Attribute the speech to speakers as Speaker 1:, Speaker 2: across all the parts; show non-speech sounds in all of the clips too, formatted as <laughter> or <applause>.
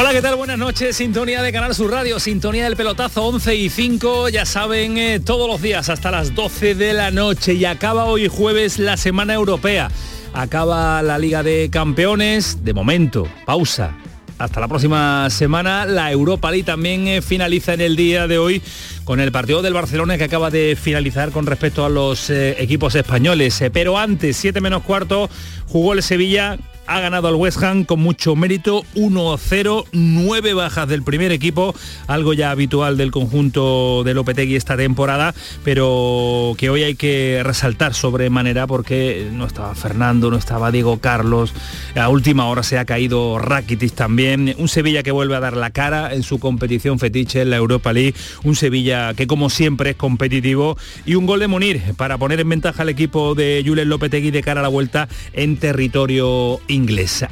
Speaker 1: Hola, ¿qué tal? Buenas noches. Sintonía de Canal Sur Radio, sintonía del pelotazo 11 y 5, ya saben, eh, todos los días hasta las 12 de la noche y acaba hoy jueves la Semana Europea. Acaba la Liga de Campeones, de momento, pausa. Hasta la próxima semana, la Europa League también eh, finaliza en el día de hoy con el partido del Barcelona que acaba de finalizar con respecto a los eh, equipos españoles. pero antes, 7 menos cuarto, jugó el Sevilla ha ganado al West Ham con mucho mérito, 1-0, 9 bajas del primer equipo, algo ya habitual del conjunto de Lopetegui esta temporada, pero que hoy hay que resaltar sobremanera porque no estaba Fernando, no estaba Diego Carlos, a última hora se ha caído Rakitic también, un Sevilla que vuelve a dar la cara en su competición fetiche en la Europa League, un Sevilla que como siempre es competitivo y un gol de Munir para poner en ventaja al equipo de Julen Lopetegui de cara a la vuelta en territorio inglés.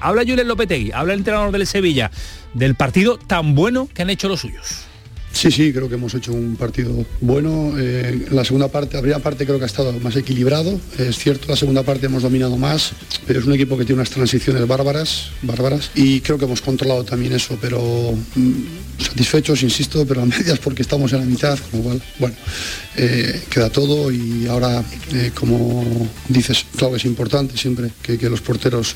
Speaker 1: Habla Julen Lopetegui, habla el entrenador del Sevilla, del partido tan bueno que han hecho los suyos.
Speaker 2: Sí, sí, creo que hemos hecho un partido bueno. Eh, la segunda parte, la primera parte creo que ha estado más equilibrado. Es cierto, la segunda parte hemos dominado más, pero es un equipo que tiene unas transiciones bárbaras, bárbaras. Y creo que hemos controlado también eso, pero mm, satisfechos, insisto, pero a <laughs> medias porque estamos en la mitad, con lo cual, bueno, eh, queda todo y ahora, eh, como dices, claro que es importante siempre que, los porteros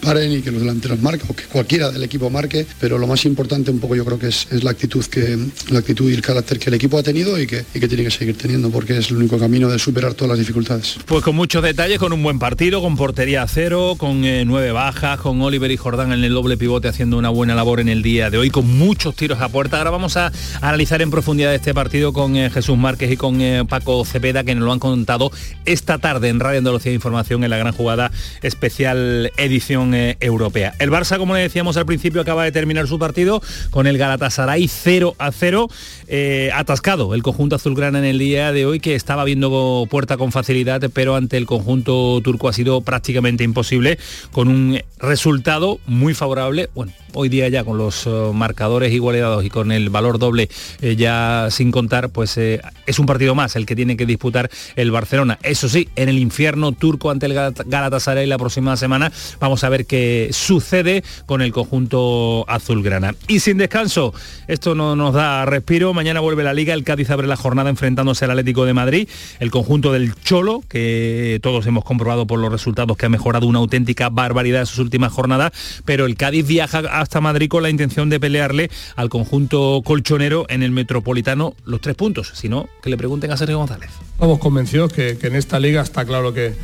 Speaker 2: paren y que los delanteros marquen, o que cualquiera del equipo marque, pero lo más importante un poco yo creo que es la actitud que la actitud y el carácter que el equipo ha tenido y que, tiene que seguir teniendo, porque es el único camino de superar todas las dificultades.
Speaker 1: Pues con muchos detalles, con un buen partido, con portería a cero, con eh, nueve bajas, con Oliver y Jordán en el doble pivote haciendo una buena labor en el día de hoy, con muchos tiros a puerta. Ahora vamos a analizar en profundidad este partido con eh, Jesús Márquez y con eh, Paco Cepeda, que nos lo han contado esta tarde en Radio Andalucía Información en la gran jugada especial edición europea. El Barça, como le decíamos al principio, acaba de terminar su partido con el Galatasaray 0 a 0, eh, atascado el conjunto azulgrana en el día de hoy, que estaba viendo puerta con facilidad, pero ante el conjunto turco ha sido prácticamente imposible, con un resultado muy favorable, bueno, hoy día ya con los eh, marcadores igualados y con el valor doble eh, ya sin contar, pues es un partido más el que tiene que disputar el Barcelona. Eso sí, en el infierno turco ante el Galatasaray la próxima semana, vamos a ver qué sucede con el conjunto azulgrana. Y sin descanso, esto no nos da respiro. Mañana vuelve la liga, el Cádiz abre la jornada enfrentándose al Atlético de Madrid, el conjunto del Cholo, que todos hemos comprobado por los resultados que ha mejorado una auténtica barbaridad en sus últimas jornadas, pero el Cádiz viaja hasta Madrid con la intención de pelearle al conjunto colchonero en el Metropolitano los tres puntos. Si no, que le pregunten a Sergio González.
Speaker 3: Estamos convencidos que en esta liga está claro que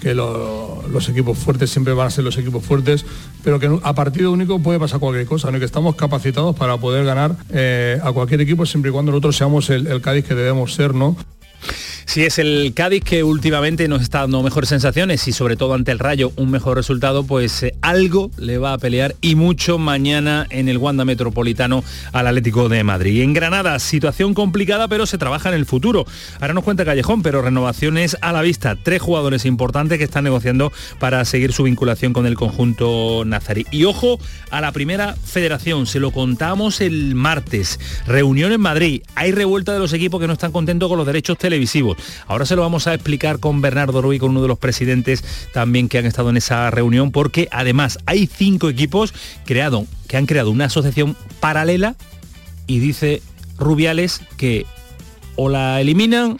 Speaker 3: que los equipos fuertes siempre van a ser los equipos fuertes, pero que a partido único puede pasar cualquier cosa, ¿no? que estamos capacitados para poder ganar eh, a cualquier equipo siempre y cuando nosotros seamos el, el Cádiz que debemos ser, ¿no?
Speaker 1: Si es el Cádiz que últimamente nos está dando mejores sensaciones y sobre todo ante el Rayo un mejor resultado, pues eh, algo le va a pelear y mucho mañana en el Wanda Metropolitano al Atlético de Madrid. En Granada, situación complicada, pero se trabaja en el futuro. Ahora nos cuenta Callejón, pero renovaciones a la vista. Tres jugadores importantes que están negociando para seguir su vinculación con el conjunto nazarí. Y ojo a la primera federación, se lo contamos el martes. Reunión en Madrid. Hay revuelta de los equipos que no están contentos con los derechos televisivos. Ahora se lo vamos a explicar con Bernardo Ruiz, con uno de los presidentes también que han estado en esa reunión, porque además hay cinco equipos creado, que han creado una asociación paralela y dice Rubiales que o la eliminan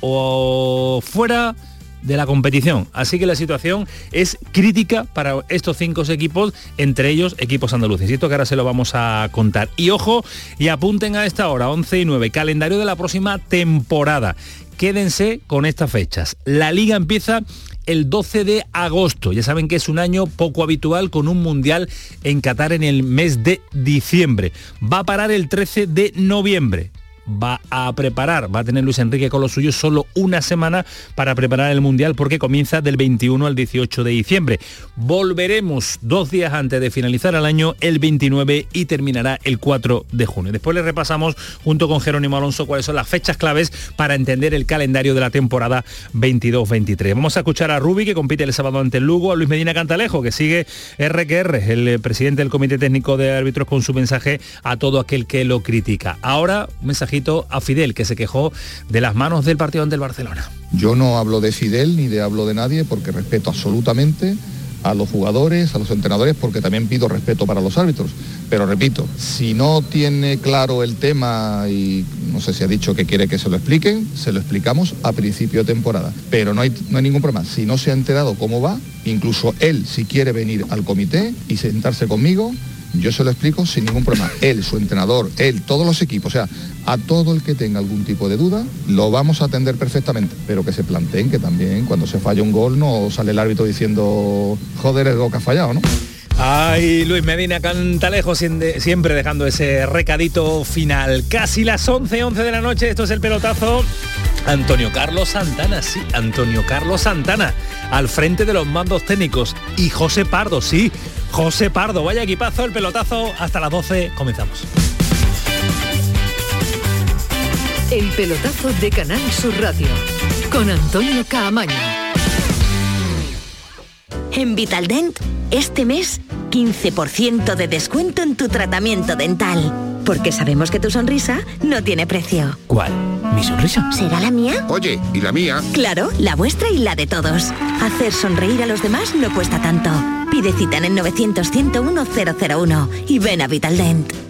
Speaker 1: o fuera de la competición. Así que la situación es crítica para estos cinco equipos, entre ellos equipos andaluces. Y esto que ahora se lo vamos a contar. Y ojo, y apunten a esta hora, 11 y 9, calendario de la próxima temporada quédense con estas fechas. La liga empieza el 12 de agosto. Ya saben que es un año poco habitual con un mundial en Qatar en el mes de diciembre. Va a parar el 13 de noviembre va a preparar, va a tener Luis Enrique con los suyos solo una semana para preparar el Mundial porque comienza del 21 al 18 de diciembre. Volveremos dos días antes de finalizar el año, el 29 y terminará el 4 de junio. Después le repasamos junto con Jerónimo Alonso cuáles son las fechas claves para entender el calendario de la temporada 22-23. Vamos a escuchar a Rubi que compite el sábado ante el Lugo, a Luis Medina Cantalejo que sigue RQR, el eh, presidente del Comité Técnico de Árbitros con su mensaje a todo aquel que lo critica. Ahora un mensajito a Fidel que se quejó de las manos del partido ante el Barcelona.
Speaker 4: Yo no hablo de Fidel ni de hablo de nadie porque respeto absolutamente a los jugadores, a los entrenadores, porque también pido respeto para los árbitros. Pero repito, si no tiene claro el tema y no sé si ha dicho que quiere que se lo expliquen, se lo explicamos a principio de temporada. Pero no hay, no hay ningún problema. Si no se ha enterado cómo va, incluso él, si quiere venir al comité y sentarse conmigo, yo se lo explico sin ningún problema. Él, su entrenador, él, todos los equipos, o sea, a todo el que tenga algún tipo de duda, lo vamos a atender perfectamente, pero que se planteen que también cuando se falla un gol no sale el árbitro diciendo, joder, el gol que ha fallado, ¿no?
Speaker 1: Ay, Luis Medina Cantalejo siempre dejando ese recadito final. Casi las 11, 11 de la noche, esto es el pelotazo. Antonio Carlos Santana, sí, Antonio Carlos Santana, al frente de los mandos técnicos. Y José Pardo, sí, José Pardo. Vaya equipazo, el pelotazo. Hasta las 12, comenzamos.
Speaker 5: El pelotazo de Canal Sur Radio, con Antonio Caamaño.
Speaker 6: En Vitaldent, este mes 15% de descuento en tu tratamiento dental. Porque sabemos que tu sonrisa no tiene precio.
Speaker 1: ¿Cuál? ¿Mi sonrisa?
Speaker 6: ¿Será la mía?
Speaker 7: Oye, ¿y la mía?
Speaker 6: Claro, la vuestra y la de todos. Hacer sonreír a los demás no cuesta tanto. Pide cita en el 900 101 001 y ven a Vitaldent.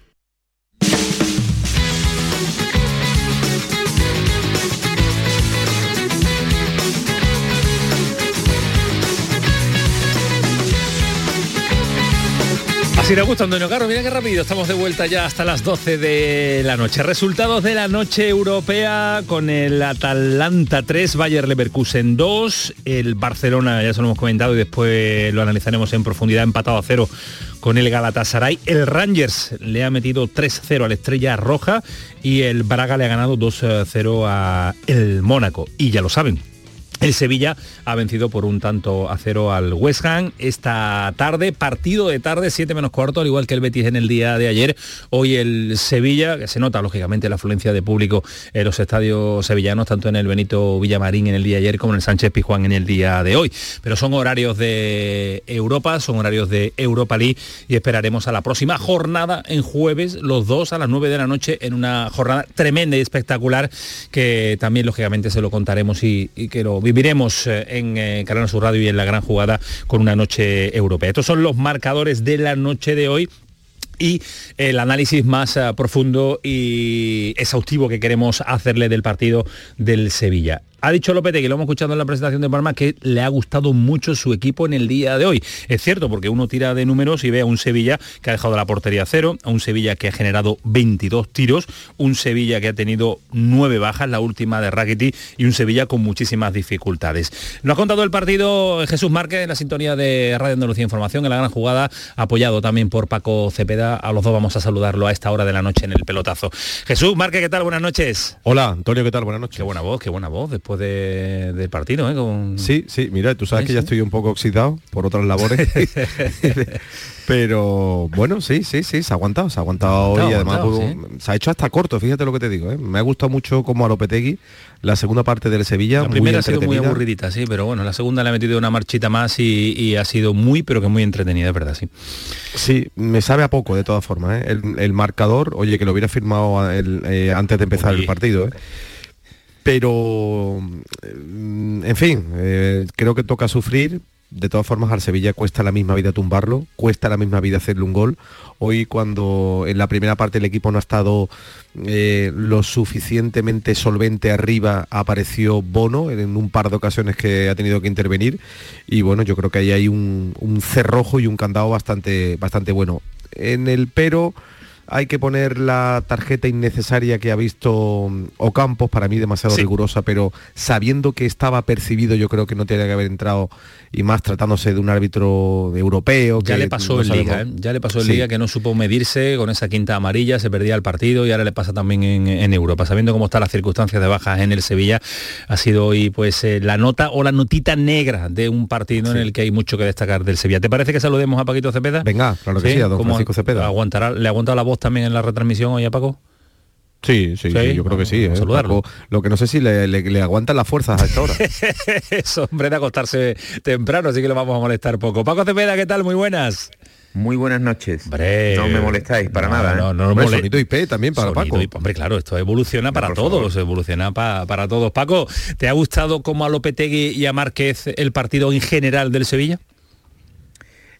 Speaker 1: Así le gusta Antonio Caro, mira qué rápido, estamos de vuelta ya hasta las 12 de la noche. Resultados de la noche europea con el Atalanta 3, Bayer Leverkusen 2, el Barcelona, ya se lo hemos comentado y después lo analizaremos en profundidad, empatado a cero con el Galatasaray. El Rangers le ha metido 3-0 a la Estrella Roja y el Braga le ha ganado 2-0 a el Mónaco. Y ya lo saben, el Sevilla ha vencido por un tanto a cero al West Ham esta tarde, partido de tarde, 7 menos cuarto, al igual que el Betis en el día de ayer. Hoy el Sevilla, que se nota lógicamente la afluencia de público en los estadios sevillanos, tanto en el Benito Villamarín en el día de ayer como en el Sánchez Pijuán en el día de hoy. Pero son horarios de Europa, son horarios de Europa League y esperaremos a la próxima jornada en jueves, los dos a las 9 de la noche, en una jornada tremenda y espectacular que también lógicamente se lo contaremos y, y que lo viviremos eh, en eh, Canal Sur Radio y en la gran jugada con una noche europea. Estos son los marcadores de la noche de hoy y el análisis más uh, profundo y exhaustivo que queremos hacerle del partido del Sevilla. Ha dicho López, que lo hemos escuchado en la presentación de Palma, que le ha gustado mucho su equipo en el día de hoy. Es cierto, porque uno tira de números y ve a un Sevilla que ha dejado la portería cero, a un Sevilla que ha generado 22 tiros, un Sevilla que ha tenido nueve bajas, la última de Rackety, y un Sevilla con muchísimas dificultades. Nos ha contado el partido Jesús Márquez en la sintonía de Radio Andalucía Información, en la gran jugada, apoyado también por Paco Cepeda. A los dos vamos a saludarlo a esta hora de la noche en el pelotazo. Jesús Márquez, ¿qué tal? Buenas noches.
Speaker 8: Hola, Antonio, ¿qué tal? Buenas noches.
Speaker 1: Qué buena voz, qué buena voz. Después después de, del partido, ¿eh? Con...
Speaker 7: Sí, sí, mira, tú sabes que ya estoy un poco oxidado por otras labores. <laughs> Pero bueno, sí, sí, sí, se ha aguantado, se ha aguantado hoy. Además, pues, se ha hecho hasta corto, fíjate lo que te digo. ¿eh? Me ha gustado mucho como a Lopetegui la segunda parte del Sevilla.
Speaker 1: La primera ha sido muy aburridita, sí, pero bueno, la segunda le ha metido una marchita más y, ha sido muy, pero que muy entretenida, es verdad, sí.
Speaker 7: Sí, me sabe a poco de todas formas. ¿eh? El, marcador, oye, que lo hubiera firmado eh, antes de empezar el partido. ¿eh? Pero mm, en fin creo que toca sufrir de todas formas al Sevilla cuesta la misma vida tumbarlo, cuesta la misma vida hacerle un gol. Hoy cuando en la primera parte el equipo no ha estado eh, lo suficientemente solvente arriba, apareció Bono en un par de ocasiones que ha tenido que intervenir y bueno, yo creo que ahí hay un, un cerrojo y un candado bastante, bastante bueno. En el pero hay que poner la tarjeta innecesaria que ha visto Ocampos, para mí demasiado rigurosa, pero sabiendo que estaba percibido, yo creo que no tiene que haber entrado y más tratándose de un árbitro europeo.
Speaker 1: Ya le pasó en Liga, ¿eh? ya le pasó en Liga que no supo medirse con esa quinta amarilla, se perdía el partido y ahora le pasa también en, Europa. Sabiendo cómo están las circunstancias de bajas en el Sevilla, ha sido hoy pues eh, la nota o la notita negra de un partido en el que hay mucho que destacar del Sevilla. ¿Te parece que saludemos a Paquito Cepeda?
Speaker 7: Venga, claro que sí, a don Francisco Cepeda.
Speaker 1: Aguantará, ¿Le ha aguantado la voz también en la retransmisión hoy a Paco?
Speaker 7: Sí, sí, yo creo que sí. ¿eh? Saludarlo. Lo que no sé si le, le, aguantan las fuerzas a esta hora. <laughs>
Speaker 1: es hombre de acostarse temprano, así que lo vamos a molestar poco. Paco Cepeda, ¿qué tal? Muy buenas.
Speaker 8: Muy buenas noches. no me molestáis para nada.
Speaker 7: No, ¿eh? no, no, Sonido IP también para Paco.
Speaker 1: hombre, claro, esto evoluciona para todos, evoluciona para todos. Paco, ¿te ha gustado como a Lopetegui y a Márquez el partido en general del Sevilla?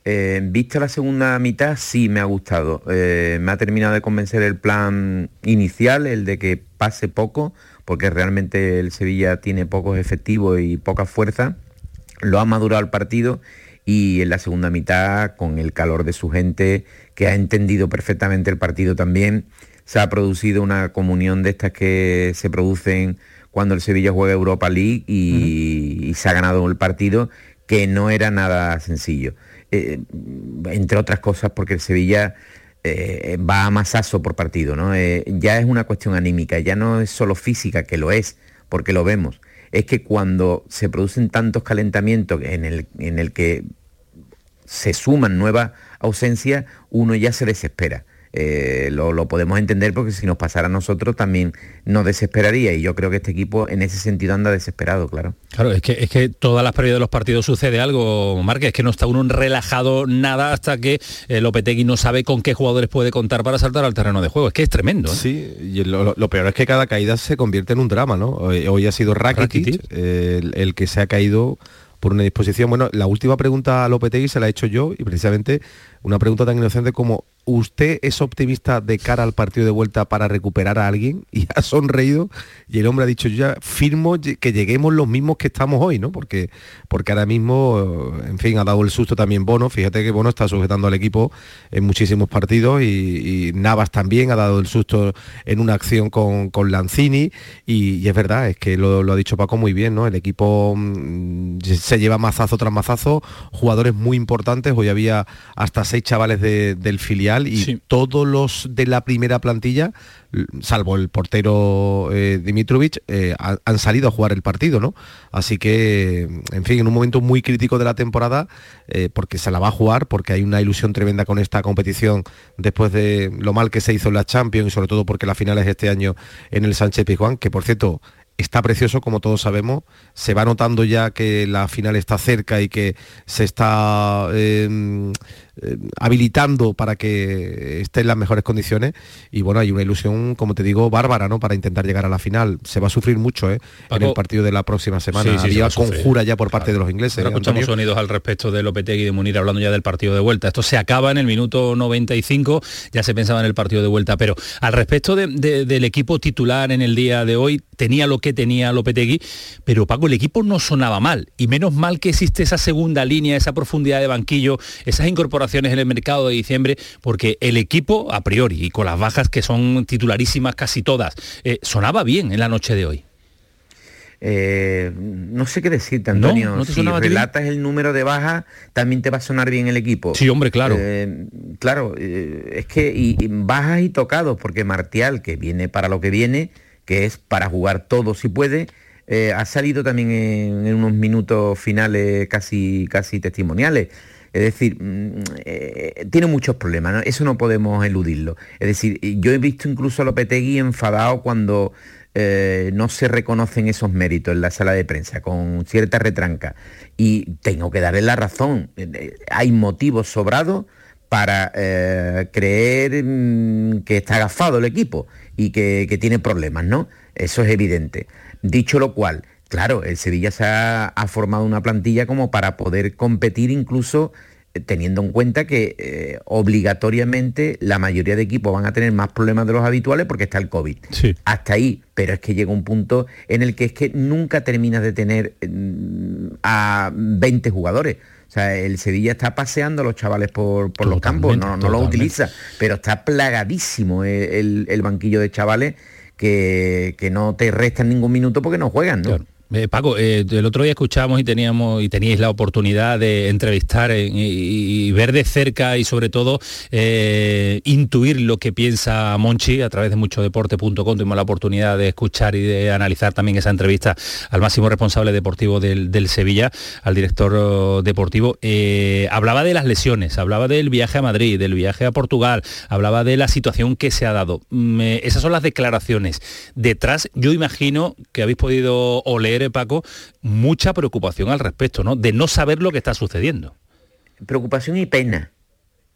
Speaker 8: Eh, vista la segunda mitad, sí me ha gustado. Eh, me ha terminado de convencer el plan inicial, el de que pase poco, porque realmente el Sevilla tiene pocos efectivos y poca fuerza. Lo ha madurado el partido y en la segunda mitad, con el calor de su gente, que ha entendido perfectamente el partido también, se ha producido una comunión de estas que se producen cuando el Sevilla juega Europa League y se ha ganado el partido, que no era nada sencillo. Eh, entre otras cosas porque el Sevilla eh, va a masazo por partido, ¿no? Eh, ya es una cuestión anímica, ya no es solo física, que lo es, porque lo vemos. Es que cuando se producen tantos calentamientos en el, en el que se suman nuevas ausencias, uno ya se desespera. Eh, lo, podemos entender porque si nos pasara a nosotros también nos desesperaría y yo creo que este equipo en ese sentido anda desesperado, claro.
Speaker 1: Claro, es que, es que todas las periodos de los partidos sucede algo, Márquez, es que no está uno relajado nada hasta que eh, Lopetegui no sabe con qué jugadores puede contar para saltar al terreno de juego, es que es tremendo. ¿eh?
Speaker 7: Sí, y lo, peor es que cada caída se convierte en un drama, ¿no? Hoy, ha sido Rakitic, el que se ha caído por una disposición. Bueno, la última pregunta a Lopetegui se la he hecho yo y precisamente una pregunta tan inocente como ¿usted es optimista de cara al partido de vuelta para recuperar a alguien? <laughs> Y ha sonreído y el hombre ha dicho, yo ya firmo que lleguemos los mismos que estamos hoy, ¿no? Porque, porque ahora mismo, en fin, ha dado el susto también Bono. Fíjate que Bono está sujetando al equipo en muchísimos partidos y, Navas también ha dado el susto en una acción con, con Lanzini y, es verdad, es que lo, ha dicho Paco muy bien, ¿no? El equipo mm, se lleva mazazo tras mazazo, jugadores muy importantes, hoy había hasta seis chavales del filial y todos los de la primera plantilla, salvo el portero eh, Dimitrovich, eh, han, salido a jugar el partido, ¿no? Así que, en fin, en un momento muy crítico de la temporada, eh, porque se la va a jugar, porque hay una ilusión tremenda con esta competición después de lo mal que se hizo en la Champions y sobre todo porque la final es este año en el Sánchez Pizjuán, que por cierto está precioso, como todos sabemos. Se va notando ya que la final está cerca y que se está em, eh, habilitando para que esté en las mejores condiciones. Y bueno, hay una ilusión, como te digo, bárbara, ¿no? Para intentar llegar a la final. Se va a sufrir mucho, ¿eh? en el partido de la próxima semana. Había conjura ya por parte de los ingleses.
Speaker 1: Ahora escuchamos sonidos al respecto de Lopetegui y de Munir hablando ya del partido de vuelta. Esto se acaba en el minuto 95, ya se pensaba en el partido de vuelta. Pero al respecto del equipo titular en el día de hoy, tenía lo que tenía Lopetegui, pero Paco, el equipo no sonaba mal. Y menos mal que existe esa segunda línea, esa profundidad de banquillo, esas incorporaciones en el mercado de diciembre, porque el equipo, a priori, y con las bajas que son titularísimas casi todas, eh, sonaba bien en la noche de hoy.
Speaker 8: Eh, no sé qué decirte, Antonio. si relatas el número de bajas, también te va a sonar bien el equipo.
Speaker 1: Sí, hombre, claro.
Speaker 8: Eh, claro, es que y, bajas y tocados, porque Martial, que viene para lo que viene, que es para jugar todo si puede, ha salido también en, unos minutos finales casi, casi testimoniales. Es decir, mm, eh, tiene muchos problemas, eso no podemos eludirlo. Es decir, yo he visto incluso a Lopetegui enfadado cuando eh, no se reconocen esos méritos en la sala de prensa, con cierta retranca. Y tengo que darle la razón. Hay motivos sobrados para creer mm, que está agafado el equipo y que tiene problemas, ¿no? Eso es evidente. Dicho lo cual, claro, el Sevilla se ha, formado una plantilla como para poder competir incluso eh, teniendo en cuenta que eh, obligatoriamente la mayoría de equipos van a tener más problemas de los habituales porque está el COVID. Hasta ahí, pero es que llega un punto en el que es que nunca terminas de tener mm, a 20 jugadores. O sea, el Sevilla está paseando a los chavales por, los campos, no, no los utiliza, pero está plagadísimo el banquillo de chavales que, no te restan ningún minuto porque no juegan, ¿no?
Speaker 1: Eh, Paco, eh, el otro día escuchábamos y teníamos y teníais la oportunidad de entrevistar y, ver de cerca y sobre todo eh, intuir lo que piensa Monchi a través de muchodeporte.com. Tuvimos la oportunidad de escuchar y de analizar también esa entrevista al máximo responsable deportivo del, Sevilla, al director deportivo. hablaba de las lesiones, hablaba del viaje a Madrid, del viaje a Portugal, hablaba de la situación que se ha dado. Mm, esas son las declaraciones. Detrás, yo imagino que habéis podido oler Paco, mucha preocupación al respecto, ¿no? De no saber lo que está sucediendo.
Speaker 8: Preocupación y pena.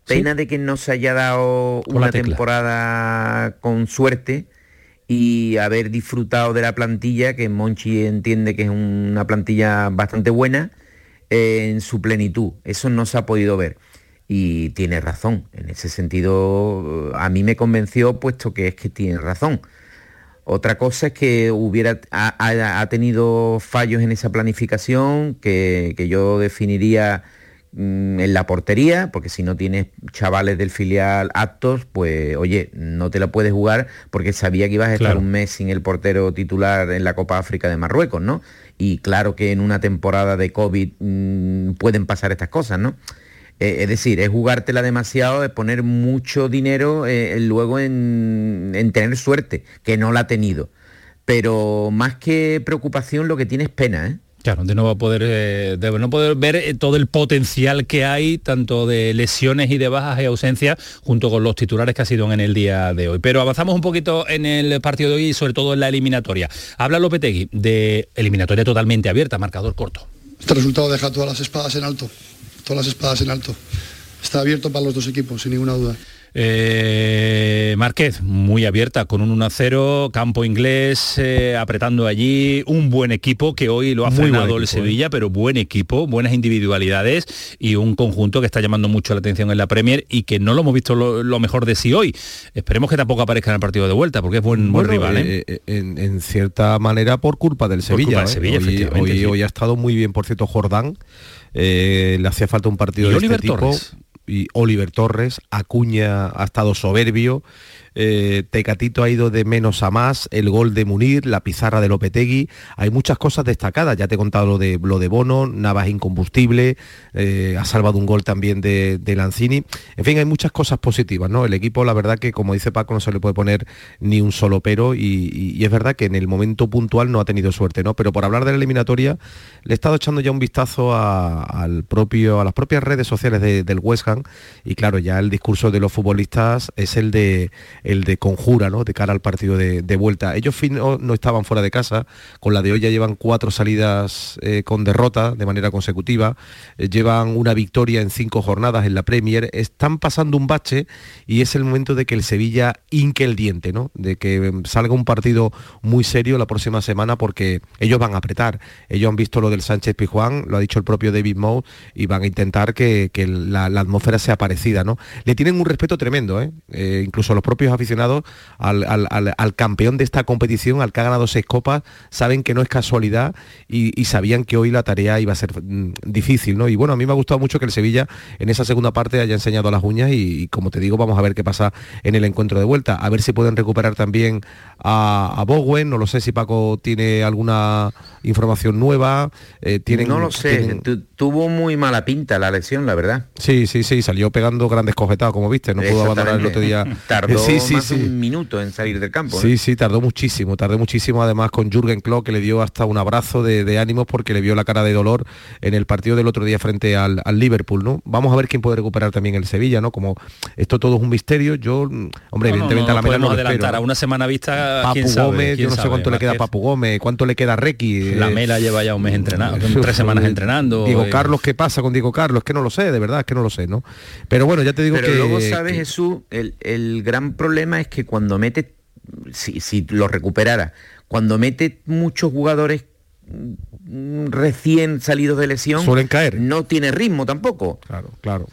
Speaker 8: Pena de que no se haya dado una temporada con suerte y haber disfrutado de la plantilla, que Monchi entiende que es una plantilla bastante buena, eh, en su plenitud. Eso no se ha podido ver. Y tiene razón. En ese sentido, a mí me convenció, puesto que es que tiene razón. Otra cosa es que hubiera, ha, tenido fallos en esa planificación que, yo definiría mm, en la portería, porque si no tienes chavales del filial aptos, pues oye, no te la puedes jugar porque sabía que ibas a estar un mes sin el portero titular en la Copa África de Marruecos, ¿no? Y claro que en una temporada de COVID mm, pueden pasar estas cosas, ¿no? Eh, es decir, es jugártela demasiado, es poner mucho dinero eh, luego en, tener suerte, que no la ha tenido. Pero más que preocupación, lo que tiene es pena, ¿eh?
Speaker 1: Claro, de no va a poder, de no poder ver todo el potencial que hay, tanto de lesiones y de bajas y ausencias, junto con los titulares que ha sido en el día de hoy. Pero avanzamos un poquito en el partido de hoy y sobre todo en la eliminatoria. Habla Lopetegui de eliminatoria totalmente abierta, marcador corto.
Speaker 2: Este resultado deja todas las espadas en alto todas las espadas en alto. Está abierto para los dos equipos, sin ninguna duda.
Speaker 1: Eh, Márquez, muy abierta, con un 1-0, campo inglés, eh, apretando allí, un buen equipo que hoy lo ha frenado el Sevilla, ¿eh? pero buen equipo, buenas individualidades y un conjunto que está llamando mucho la atención en la Premier y que no lo hemos visto lo, mejor de sí hoy. Esperemos que tampoco aparezca en el partido de vuelta, porque es buen, buen rival.
Speaker 7: En, cierta manera por culpa del Sevilla. hoy, hoy, ha estado muy bien, por cierto, Jordán. Le hacía falta un partido de este tipo. Y Oliver Torres, Acuña ha estado soberbio, eh, Tecatito ha ido de menos a más, el gol de Munir, la pizarra de Lopetegui, hay muchas cosas destacadas, ya te he contado lo de, lo de Bono, Navas incombustible, eh, ha salvado un gol también de, Lanzini, en fin, hay muchas cosas positivas, ¿no? El equipo, la verdad que como dice Paco, no se le puede poner ni un solo pero y, es verdad que en el momento puntual no ha tenido suerte, ¿no? Pero por hablar de la eliminatoria, le he estado echando ya un vistazo a, al propio, a las propias redes sociales del West Ham y claro, ya el discurso de los futbolistas es el de el de conjura, ¿no? De cara al partido de, vuelta. Ellos no, estaban fuera de casa, con la de hoy ya llevan cuatro salidas eh, con derrota de manera consecutiva, eh, llevan una victoria en cinco jornadas en la Premier, están pasando un bache y es el momento de que el Sevilla inque el diente, ¿no? De que em, salga un partido muy serio la próxima semana porque ellos van a apretar. Ellos han visto lo del Sánchez Pijuán, lo ha dicho el propio David Moe, y van a intentar que, la, atmósfera sea parecida, ¿no? Le tienen un respeto tremendo, ¿eh? incluso los propios aficionados al, campeón de esta competición, al que ha ganado seis copas, saben que no es casualidad y, sabían que hoy la tarea iba a ser mm, difícil, ¿no? Y bueno, a mí me ha gustado mucho que el Sevilla en esa segunda parte haya enseñado las uñas y, como te digo, vamos a ver qué pasa en el encuentro de vuelta, a ver si pueden recuperar también a, Bowen, no lo sé si Paco tiene alguna información nueva.
Speaker 8: Eh, tienen, no lo sé, tuvo muy mala pinta la lesión, la verdad.
Speaker 7: Sí, sí, sí, salió pegando grandes cojetados, como viste, no pudo abandonar el otro día. <laughs>
Speaker 8: Tardó, más de un minuto en salir del campo.
Speaker 7: Sí, sí, tardó muchísimo, tardó muchísimo además con Jürgen Klopp que le dio hasta un abrazo de, ánimos porque le vio la cara de dolor en el partido del otro día frente al, Liverpool, ¿no? Vamos a ver quién puede recuperar también el Sevilla, ¿no? Como esto todo es un misterio, yo, hombre, evidentemente a la
Speaker 1: no adelantar a una semana vista.
Speaker 7: Papu Gómez, yo no sé cuánto le queda a Papu Gómez, cuánto le queda a Requi.
Speaker 1: La Mela lleva ya un mes entrenando, tres semanas entrenando.
Speaker 7: Diego Carlos, ¿qué pasa con Diego Carlos? Es que no lo sé, de verdad, es que no lo sé, ¿no? Pero bueno, ya te digo
Speaker 8: Pero
Speaker 7: que.
Speaker 8: luego sabes, Jesús, el, gran problema es que cuando mete, si, si lo recuperara, cuando mete muchos jugadores mm, recién salidos de lesión
Speaker 7: suelen caer.
Speaker 8: no tiene ritmo tampoco.
Speaker 7: Claro claro,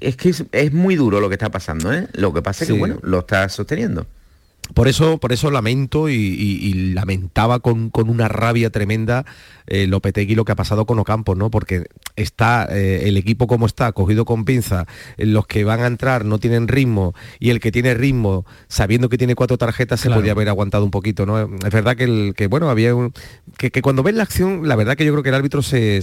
Speaker 8: Es, que es, muy duro lo que está pasando ¿eh? lo que pasa es que bueno lo está sosteniendo
Speaker 7: por eso, por eso lamento y, lamentaba con, una rabia tremenda eh, Lopetegui lo que ha pasado con Ocampo, ¿no? Porque está eh, el equipo como está, cogido con pinza, los que van a entrar no tienen ritmo y el que tiene ritmo, sabiendo que tiene cuatro tarjetas, se podía haber aguantado un poquito, ¿no? Es verdad que, el, que bueno, había un, que, cuando ves la acción, la verdad que yo creo que el árbitro se,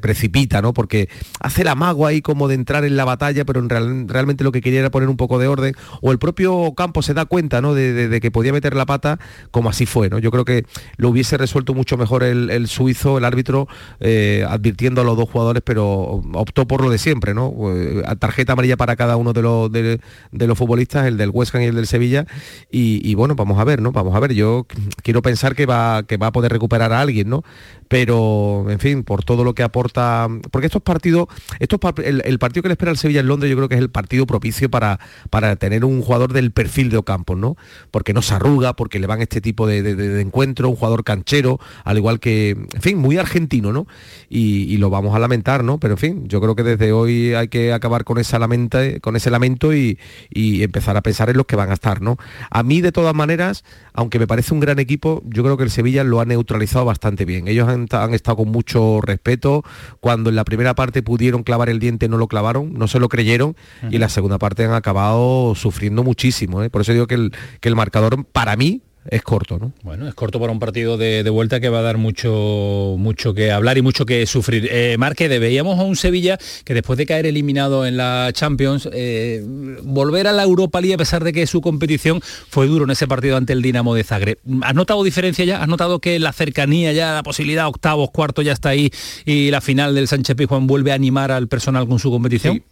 Speaker 7: precipita, ¿no? Porque hace el amago ahí como de entrar en la batalla, pero en realmente lo que quería era poner un poco de orden, o el propio Ocampo se da cuenta, ¿no? De, de, que podía meter la pata, como así fue, ¿no? Yo creo que lo hubiese resuelto mucho mejor el, suizo, el árbitro, eh, advirtiendo a los dos jugadores, pero optó por lo de siempre, ¿no? Eh, tarjeta amarilla para cada uno de los, de, los futbolistas, el del West y el del Sevilla, y, bueno, vamos a ver, ¿no? Vamos a ver, yo quiero pensar que va, que va a poder recuperar a alguien, ¿no? Pero, en fin, por todo lo que aporta, porque estos partidos, estos, el, partido que le espera al Sevilla en Londres yo creo que es el partido propicio para, para tener un jugador del perfil de Ocampos, ¿no? Porque no se arruga, porque le van este tipo de, de, encuentro, un jugador canchero, al igual que, en fin, muy argentino, ¿no? Y, lo vamos a lamentar, ¿no? Pero en fin, yo creo que desde hoy hay que acabar con, esa lamenta, con ese lamento y, empezar a pensar en los que van a estar, ¿no? A mí, de todas maneras, aunque me parece un gran equipo, yo creo que el Sevilla lo ha neutralizado bastante bien. Ellos han, estado con mucho respeto. Cuando en la primera parte pudieron clavar el diente, no lo clavaron, no se lo creyeron, y en la segunda parte han acabado sufriendo muchísimo. ¿eh? Por eso digo que el, que el marcador, para mí, es corto, ¿no?
Speaker 1: Bueno, es corto para un partido de, vuelta que va a dar mucho, mucho que hablar y mucho que sufrir. Eh, Marque, veíamos a un Sevilla que después de caer eliminado en la Champions, eh, volver a la Europa League a pesar de que su competición fue duro en ese partido ante el Dinamo de Zagreb. ¿Has notado diferencia ya? ¿Has notado que la cercanía ya, la posibilidad, octavos, cuartos ya está ahí y la final del Sánchez Pizjuán vuelve a animar al personal con su competición?
Speaker 7: Sí.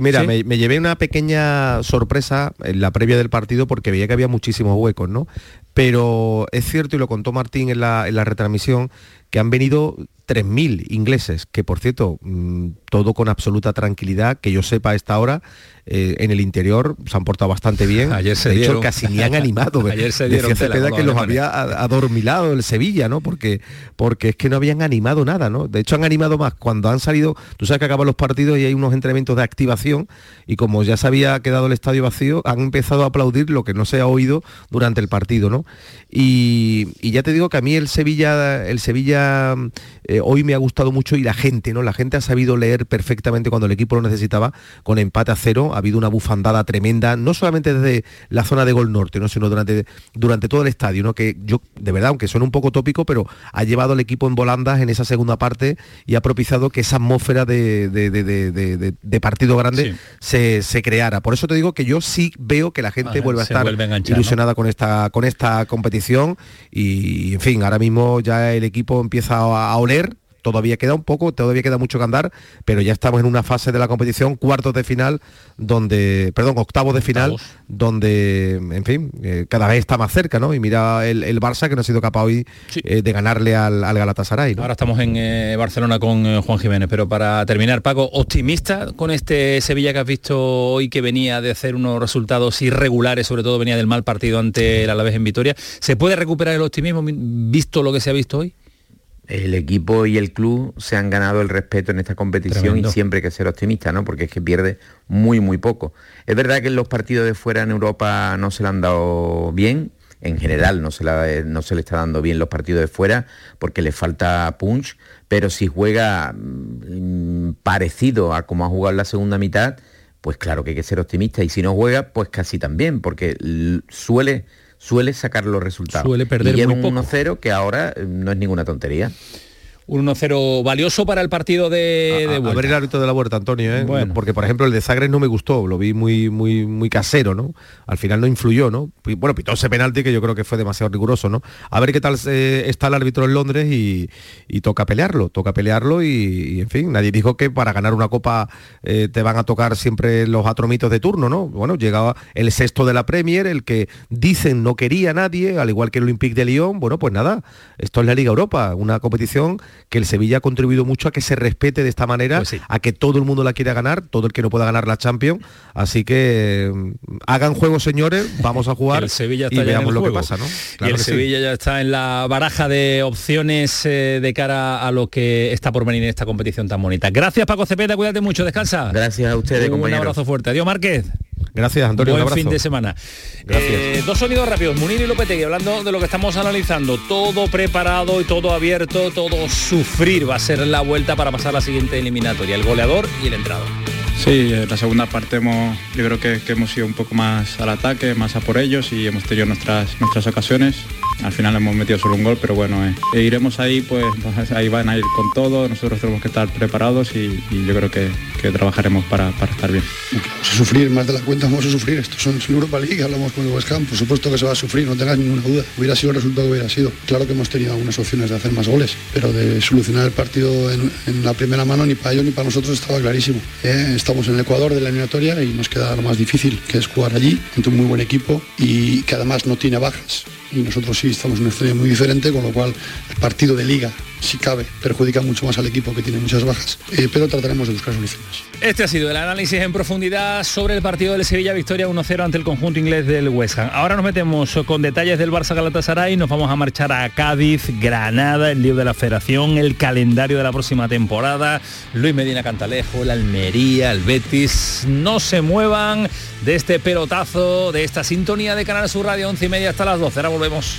Speaker 7: Mira, Me, llevé una pequeña sorpresa en la previa del partido porque veía que había muchísimos huecos, ¿no? Pero es cierto, y lo contó Martín en la, en la retransmisión, que han venido 3.000 ingleses, que por cierto, mm, todo con absoluta tranquilidad, que yo sepa a esta hora, eh, en el interior se han portado bastante bien. <laughs>
Speaker 1: Ayer se
Speaker 7: de
Speaker 1: hecho,
Speaker 7: casi ni han animado. <laughs>
Speaker 1: Ayer se dieron
Speaker 7: Decía que los había adormilado el Sevilla, ¿no? Porque, porque es que no habían animado nada, ¿no? De hecho han animado más cuando han salido, tú sabes que acaban los partidos y hay unos entrenamientos de activación y como ya se había quedado el estadio vacío, han empezado a aplaudir lo que no se ha oído durante el partido, ¿no? Y, ya te digo que a mí el Sevilla, el Sevilla eh, hoy me ha gustado mucho y la gente, ¿no? La gente ha sabido leer perfectamente cuando el equipo lo necesitaba, con empate a cero, ha habido una bufandada tremenda, no solamente desde la zona de Gol Norte, ¿no? sino durante, durante todo el estadio, ¿no? Que yo, de verdad, aunque suene un poco tópico, pero ha llevado al equipo en volandas en esa segunda parte y ha propiciado que esa atmósfera de, partido grande se, creara. Por eso te digo que yo sí veo que la gente vuelve a estar ilusionada con, esta, con esta competición y, en fin, ahora mismo ya el equipo empieza a oler todavía queda un poco, todavía queda mucho que andar, pero ya estamos en una fase de la competición, cuartos de final, donde, perdón, octavos de final, donde, en fin, eh, cada vez está más cerca, ¿no? Y mira el, Barça que no ha sido capaz hoy eh, de ganarle al, al Galatasaray.
Speaker 1: Ahora estamos en eh, Barcelona con Juan Jiménez, pero para terminar, Paco, ¿optimista con este Sevilla que has visto hoy que venía de hacer unos resultados irregulares, sobre todo venía del mal partido ante el Alavés en Vitoria? ¿Se puede recuperar el optimismo visto lo que se ha visto hoy?
Speaker 8: El equipo y el club se han ganado el respeto en esta competición y siempre hay que ser optimista, ¿no? Porque es que pierde muy, muy poco. Es verdad que en los partidos de fuera en Europa no se le han dado bien, en general no se, no se le está dando bien los partidos de fuera porque le falta punch, pero si juega mm, parecido a como ha jugado en la segunda mitad, pues claro que hay que ser optimista y si no juega, pues casi también, porque suele suele sacar los resultados.
Speaker 1: Suele perder
Speaker 8: y
Speaker 1: muy
Speaker 8: un 1-0 que ahora eh, no es ninguna tontería.
Speaker 1: Un 1-0 valioso para el partido de, de
Speaker 7: a, ver el árbitro de la vuelta, Antonio, ¿eh? porque por ejemplo el de Sagres no me gustó, lo vi muy, muy, muy casero, ¿no? Al final no influyó, ¿no? Bueno, pitó ese penalti que yo creo que fue demasiado riguroso, ¿no? A ver qué tal eh, está el árbitro en Londres y, toca pelearlo, toca pelearlo y, en fin, nadie dijo que para ganar una copa eh, te van a tocar siempre los atromitos de turno, ¿no? Bueno, llegaba el sexto de la Premier, el que dicen no quería nadie, al igual que el Olympique de Lyon, bueno, pues nada, esto es la Liga Europa, una competición que el Sevilla ha contribuido mucho a que se respete de esta manera, pues a que todo el mundo la quiera ganar, todo el que no pueda ganar la Champions. Así que mm, hagan juego, señores, vamos a jugar <laughs>
Speaker 1: Sevilla
Speaker 7: y veamos lo que pasa, ¿no?
Speaker 1: y el Sevilla ya está en la baraja de opciones eh, de cara a lo que está por venir en esta competición tan bonita. Gracias, Paco Cepeda, cuídate mucho, descansa.
Speaker 8: Gracias a ustedes,
Speaker 1: Un abrazo fuerte. Adiós, Márquez.
Speaker 7: Gracias, Antonio.
Speaker 1: Buen fin de semana.
Speaker 7: Gracias.
Speaker 1: Eh, dos sonidos rápidos, Munir y Lopetegui, hablando de lo que estamos analizando. Todo preparado y todo abierto, todo sufrir va a ser la vuelta para pasar a la siguiente eliminatoria. El goleador y el entrado.
Speaker 9: Sí, en la segunda parte hemos, yo creo que, hemos ido un poco más al ataque, más a por ellos y hemos tenido nuestras, nuestras ocasiones. Al final hemos metido solo un gol, pero bueno, eh, e iremos ahí, pues, <laughs> ahí van a ir con todo, nosotros tenemos que estar preparados y, yo creo que, trabajaremos para, estar bien.
Speaker 2: Vamos a sufrir más de la cuenta, vamos a sufrir. Esto son Europa League, hablamos con el West Ham, por supuesto que se va a sufrir, no tengas ninguna duda. Hubiera sido el resultado que hubiera sido. Claro que hemos tenido algunas opciones de hacer más goles, pero de solucionar el partido en, la primera mano ni para ellos ni para nosotros estaba clarísimo. Eh, estamos en el Ecuador de la eliminatoria y nos queda lo más difícil, que es jugar allí, ante un muy buen equipo y que además no tiene bajas. Y nosotros sí estamos en una historia muy diferente, con lo cual el partido de liga, si cabe, perjudica mucho más al equipo que tiene muchas bajas, eh, pero trataremos de buscar soluciones.
Speaker 1: Este ha sido el análisis en profundidad sobre el partido del Sevilla Victoria 1-0 ante el conjunto inglés del West Ham. Ahora nos metemos con detalles del Barça Galatasaray, nos vamos a marchar a Cádiz, Granada, el lío de la Federación, el calendario de la próxima temporada, Luis Medina Cantalejo, el Almería, el Betis, no se muevan de este pelotazo, de esta sintonía de Canal Sur Radio 11 y media hasta las 12. Ahora volvemos.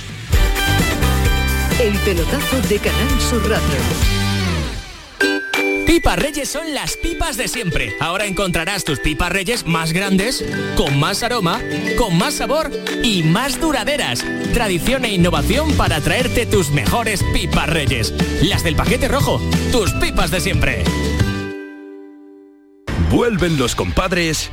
Speaker 5: El pelotazo de Canal Sur Radio.
Speaker 10: Pipas Reyes son las pipas de siempre. Ahora encontrarás tus pipas Reyes más grandes, con más aroma, con más sabor y más duraderas. Tradición e innovación para traerte tus mejores pipas Reyes. Las del paquete rojo, tus pipas de siempre.
Speaker 11: Vuelven los compadres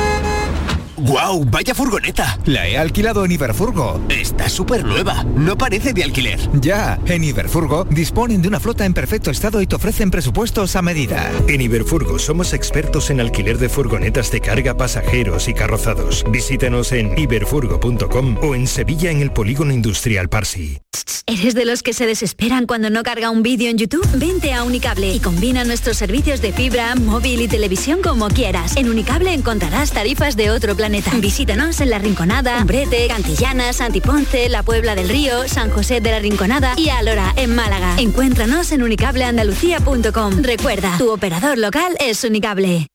Speaker 12: ¡Guau! ¡Vaya furgoneta! La he alquilado en Iberfurgo. Está súper nueva. No parece de alquiler.
Speaker 13: Ya, en Iberfurgo disponen de una flota en perfecto estado y te ofrecen presupuestos a medida.
Speaker 14: En Iberfurgo somos expertos en alquiler de furgonetas de carga, pasajeros y carrozados. Visítanos en iberfurgo.com o en Sevilla en el Polígono Industrial Parsi.
Speaker 15: ¿Eres de los que se desesperan cuando no carga un vídeo en YouTube? Vente a Unicable y combina nuestros servicios de fibra, móvil y televisión como quieras. En Unicable encontrarás tarifas de otro planeta Visítanos en La Rinconada, Umbrete, Cantillana, Santiponce, La Puebla del Río, San José de la Rinconada y Alora, en Málaga. Encuéntranos en unicableandalucía.com. Recuerda, tu operador local es Unicable.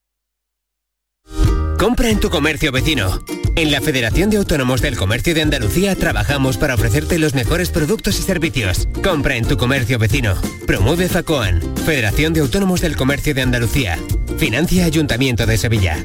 Speaker 12: Compra en tu comercio vecino. En la Federación de Autónomos del Comercio de Andalucía trabajamos para ofrecerte los mejores productos y servicios. Compra en tu comercio vecino. Promueve FACOAN, Federación de Autónomos del Comercio de Andalucía. Financia Ayuntamiento de Sevilla.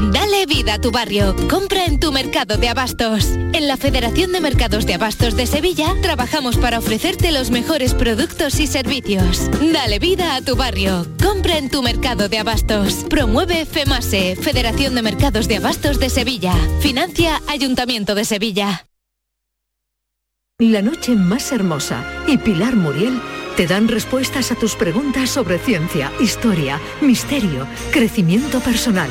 Speaker 15: Dale vida a tu barrio. Compra en tu mercado de abastos. En la Federación de Mercados de Abastos de Sevilla trabajamos para ofrecerte los mejores productos y servicios. Dale vida a tu barrio. Compra en tu mercado de abastos. Promueve FEMASE, Federación de Mercados de Abastos de Sevilla. Financia Ayuntamiento de Sevilla.
Speaker 5: La noche más hermosa y Pilar Muriel Te dan respuestas a tus preguntas sobre ciencia, historia, misterio, crecimiento personal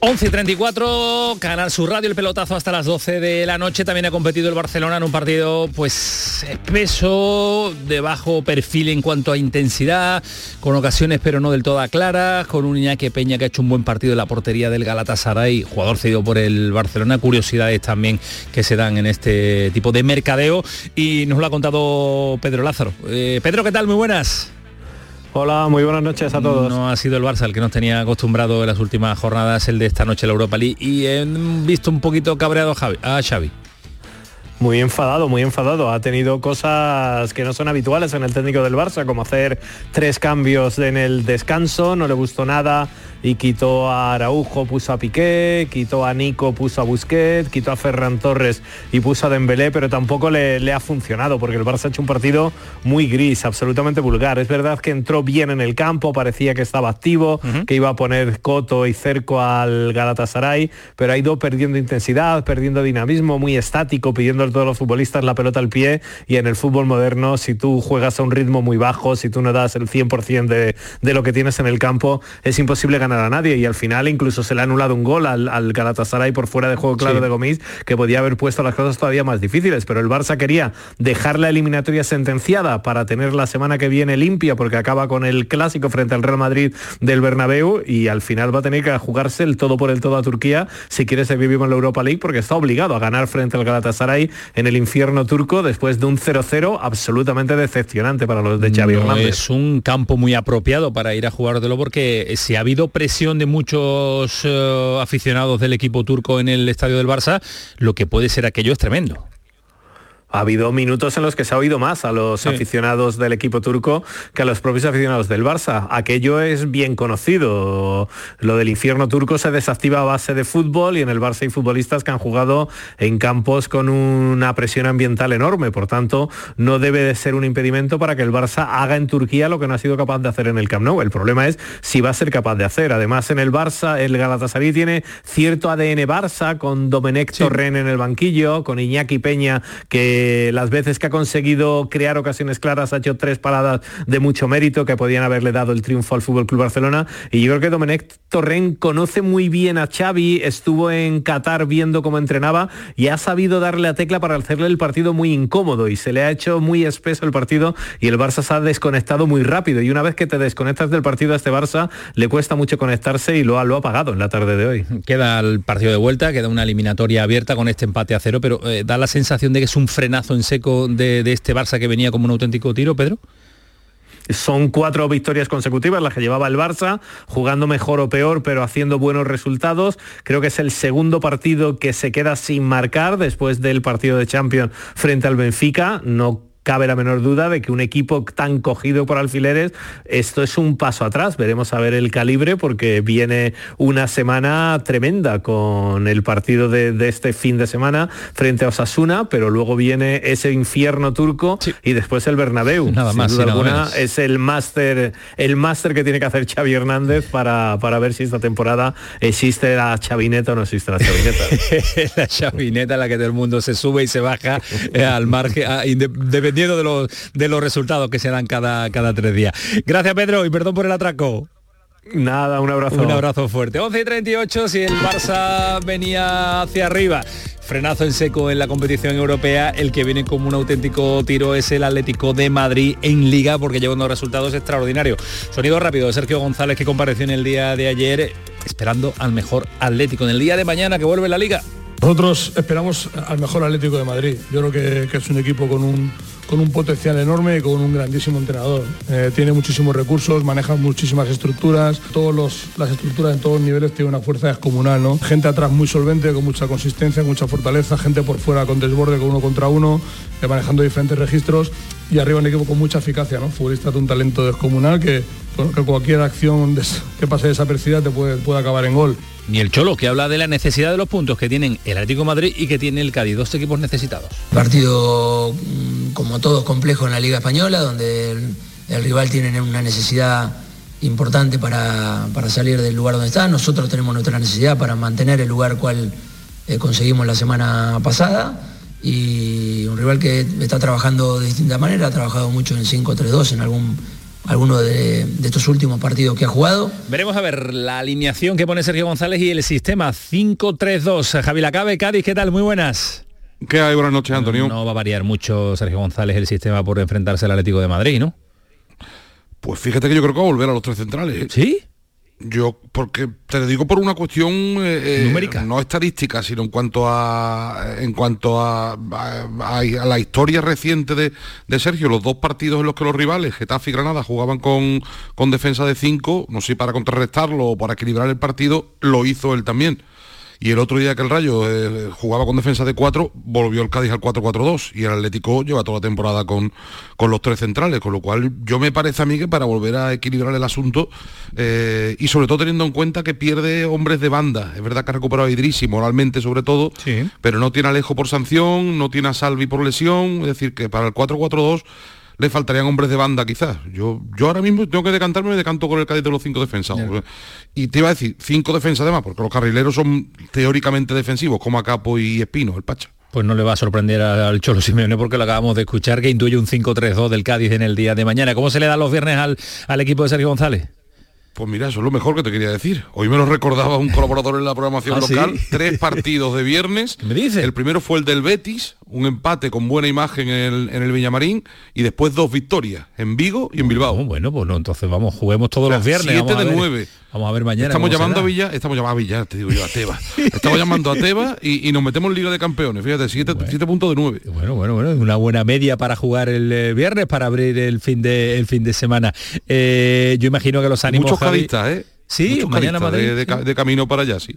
Speaker 1: 11 y 34, Canal Sur Radio, el pelotazo hasta las 12 de la noche. También ha competido el Barcelona en un partido pues espeso, de bajo perfil en cuanto a intensidad, con ocasiones pero no del todo claras, con un Iñaki Peña que ha hecho un buen partido en la portería del Galatasaray, jugador cedido por el Barcelona. Curiosidades también que se dan en este tipo de mercadeo y nos lo ha contado Pedro Lázaro. Eh, Pedro, ¿qué tal? Muy buenas.
Speaker 16: Hola, muy buenas noches a todos.
Speaker 1: No ha sido el Barça el que nos tenía acostumbrado en las últimas jornadas, el de esta noche la Europa League, y he visto un poquito cabreado a Xavi.
Speaker 16: Muy enfadado, muy enfadado. Ha tenido cosas que no son habituales en el técnico del Barça, como hacer tres cambios en el descanso, no le gustó nada y quitó a Araujo, puso a Piqué, quitó a Nico, puso a Busquets, quitó a Ferran Torres y puso a Dembélé, pero tampoco le, ha funcionado porque el Barça ha hecho un partido muy gris, absolutamente vulgar. Es verdad que entró bien en el campo, parecía que estaba activo, que iba a poner coto y cerco al Galatasaray, pero ha ido perdiendo intensidad, perdiendo dinamismo, muy estático, pidiendo a todos los futbolistas la pelota al pie y en el fútbol moderno, si tú juegas a un ritmo muy bajo, si tú no das el 100% de, de lo que tienes en el campo, es imposible ganar a nadie y al final incluso se le ha anulado un gol al, al Galatasaray por fuera de juego claro de Gomis que podía haber puesto las cosas todavía más difíciles, pero el Barça quería dejar la eliminatoria sentenciada para tener la semana que viene limpia porque acaba con el clásico frente al Real Madrid del Bernabéu y al final va a tener que jugarse el todo por el todo a Turquía si quiere seguir vivo en la Europa League porque está obligado a ganar frente al Galatasaray en el infierno turco después de un 0-0 absolutamente decepcionante para los de Xavi Hernández.
Speaker 1: Es un campo muy apropiado para ir a jugártelo porque si ha habido presión de muchos eh, aficionados del equipo turco en el estadio del Barça, lo que puede ser aquello es tremendo
Speaker 16: ha habido minutos en los que se ha oído más a los aficionados del equipo turco que a los propios aficionados del Barça. Aquello es bien conocido. Lo del infierno turco se desactiva a base de fútbol y en el Barça hay futbolistas que han jugado en campos con una presión ambiental enorme. Por tanto, no debe de ser un impedimento para que el Barça haga en Turquía lo que no ha sido capaz de hacer en el Camp Nou. El problema es si va a ser capaz de hacer. Además, en el Barça, el Galatasaray tiene cierto ADN Barça con Domenech Torren en el banquillo, con Iñaki Peña que eh, las veces que ha conseguido crear ocasiones claras ha hecho tres paradas de mucho mérito que podían haberle dado el triunfo al Fútbol Club Barcelona. Y yo creo que Domenech Torren conoce muy bien a Xavi, estuvo en Qatar viendo cómo entrenaba y ha sabido darle a tecla para hacerle el partido muy incómodo. Y se le ha hecho muy espeso el partido y el Barça se ha desconectado muy rápido. Y una vez que te desconectas del partido a este Barça le cuesta mucho conectarse y lo ha, lo ha pagado en la tarde de hoy.
Speaker 1: Queda el partido de vuelta, queda una eliminatoria abierta con este empate a cero, pero eh, da la sensación de que es un freno en seco de, este Barça que venía como un auténtico tiro, Pedro?
Speaker 16: Son cuatro victorias consecutivas las que llevaba el Barça, jugando mejor o peor, pero haciendo buenos resultados. Creo que es el segundo partido que se queda sin marcar después del partido de Champions frente al Benfica. No cabe la menor duda de que un equipo tan cogido por alfileres, esto es un paso atrás. Veremos a ver el calibre porque viene una semana tremenda con el partido de, este fin de semana frente a Osasuna, pero luego viene ese infierno turco y después el Bernabéu.
Speaker 1: Nada más.
Speaker 16: Sin alguna, es el máster el máster que tiene que hacer Xavi Hernández para, para ver si esta temporada existe la chavineta o no existe la chavineta. <laughs>
Speaker 1: la chavineta la que todo el mundo se sube y se baja eh, al margen, dependiendo de los, de los resultados que se dan cada, cada tres días. Gracias Pedro y perdón por el atraco.
Speaker 16: Nada, un abrazo.
Speaker 1: Un abrazo fuerte. 11 y 38, si el Barça venía hacia arriba. Frenazo en seco en la competición europea. El que viene como un auténtico tiro es el Atlético de Madrid en Liga porque lleva unos resultados extraordinarios. Sonido rápido de Sergio González que compareció en el día de ayer esperando al mejor Atlético. En el día de mañana que vuelve la Liga.
Speaker 17: Nosotros esperamos al mejor Atlético de Madrid. Yo creo que, es un equipo con un
Speaker 18: con un potencial enorme y con un grandísimo entrenador. Eh, tiene muchísimos recursos, maneja muchísimas estructuras, todas las estructuras en todos los niveles tienen una fuerza descomunal, ¿no? Gente atrás muy solvente, con mucha consistencia, con mucha fortaleza, gente por fuera con desborde, con uno contra uno, eh, manejando diferentes registros y arriba un equipo con mucha eficacia. Futbolista de un talento descomunal que, que cualquier acción que pase desapercibida te puede, puede acabar en gol.
Speaker 1: Ni el Cholo, que habla de la necesidad de los puntos que tienen el Atlético Madrid y que tiene el Cádiz, dos equipos necesitados.
Speaker 17: Partido mm, como todos complejo en la Liga Española, donde el, rival tiene una necesidad importante para, salir del lugar donde está. Nosotros tenemos nuestra necesidad para mantener el lugar cual eh, conseguimos la semana pasada y un rival que está trabajando de distinta manera, ha trabajado mucho en 5-3-2 en algún alguno de, estos últimos partidos que ha jugado.
Speaker 1: Veremos a ver la alineación que pone Sergio González y el sistema 5-3-2. Javi Lacabe, Cádiz, ¿qué tal? Muy buenas.
Speaker 19: ¿Qué hay? Buenas noches, Antonio.
Speaker 1: No va a variar mucho Sergio González el sistema por enfrentarse al Atlético de Madrid, ¿no?
Speaker 19: Pues fíjate que yo creo que va a volver a los tres centrales. ¿eh?
Speaker 1: ¿Sí?
Speaker 19: Yo, porque te lo digo por una cuestión eh,
Speaker 1: eh, numérica,
Speaker 19: no estadística, sino en cuanto a en cuanto a, a, la historia reciente de, de, Sergio, los dos partidos en los que los rivales, Getafe y Granada, jugaban con, con defensa de 5, no sé para contrarrestarlo o para equilibrar el partido, lo hizo él también y el otro día que el Rayo eh, jugaba con defensa de 4, volvió el Cádiz al 4-4-2 y el Atlético lleva toda la temporada con, con los tres centrales, con lo cual yo me parece a mí que para volver a equilibrar el asunto eh, y sobre todo teniendo en cuenta que pierde hombres de banda, es verdad que ha recuperado a Idrisi moralmente sobre todo, pero no tiene a Alejo por sanción, no tiene a Salvi por lesión, es decir que para el 4-4-2 le faltarían hombres de banda quizás. Yo, yo ahora mismo tengo que decantarme, me decanto con el Cádiz de los cinco defensas. Y te iba a decir, cinco defensas además, porque los carrileros son teóricamente defensivos, como a Capo y Espino, el Pacha.
Speaker 1: Pues no le va a sorprender al Cholo Simeone porque lo acabamos de escuchar que intuye un 5-3-2 del Cádiz en el día de mañana. ¿Cómo se le da los viernes al, al equipo de Sergio González?
Speaker 19: Pues mira, eso es lo mejor que te quería decir. Hoy me lo recordaba un colaborador en la programación ¿Ah, local. Tres partidos de viernes.
Speaker 1: ¿Me dice?
Speaker 19: El primero fue el del Betis, un empate con buena imagen en el, en el Villamarín y después dos victorias en Vigo y en Bilbao.
Speaker 1: Oh, bueno, pues no, entonces vamos, juguemos todos los viernes.
Speaker 19: Siete de nueve.
Speaker 1: Vamos a ver mañana.
Speaker 19: Estamos llamando a Villa, estamos llamando a Villa, te digo yo, a Teba. <laughs> estamos llamando a Teba y, nos metemos en Liga de Campeones, fíjate, siete, puntos de nueve.
Speaker 1: Bueno, bueno, bueno, una buena media para jugar el eh, viernes, para abrir el fin de, el fin de semana. Eh, yo imagino que los ánimos...
Speaker 19: Muchos cadistas, ¿eh?
Speaker 1: Sí, mañana
Speaker 19: De, camino para allá, sí.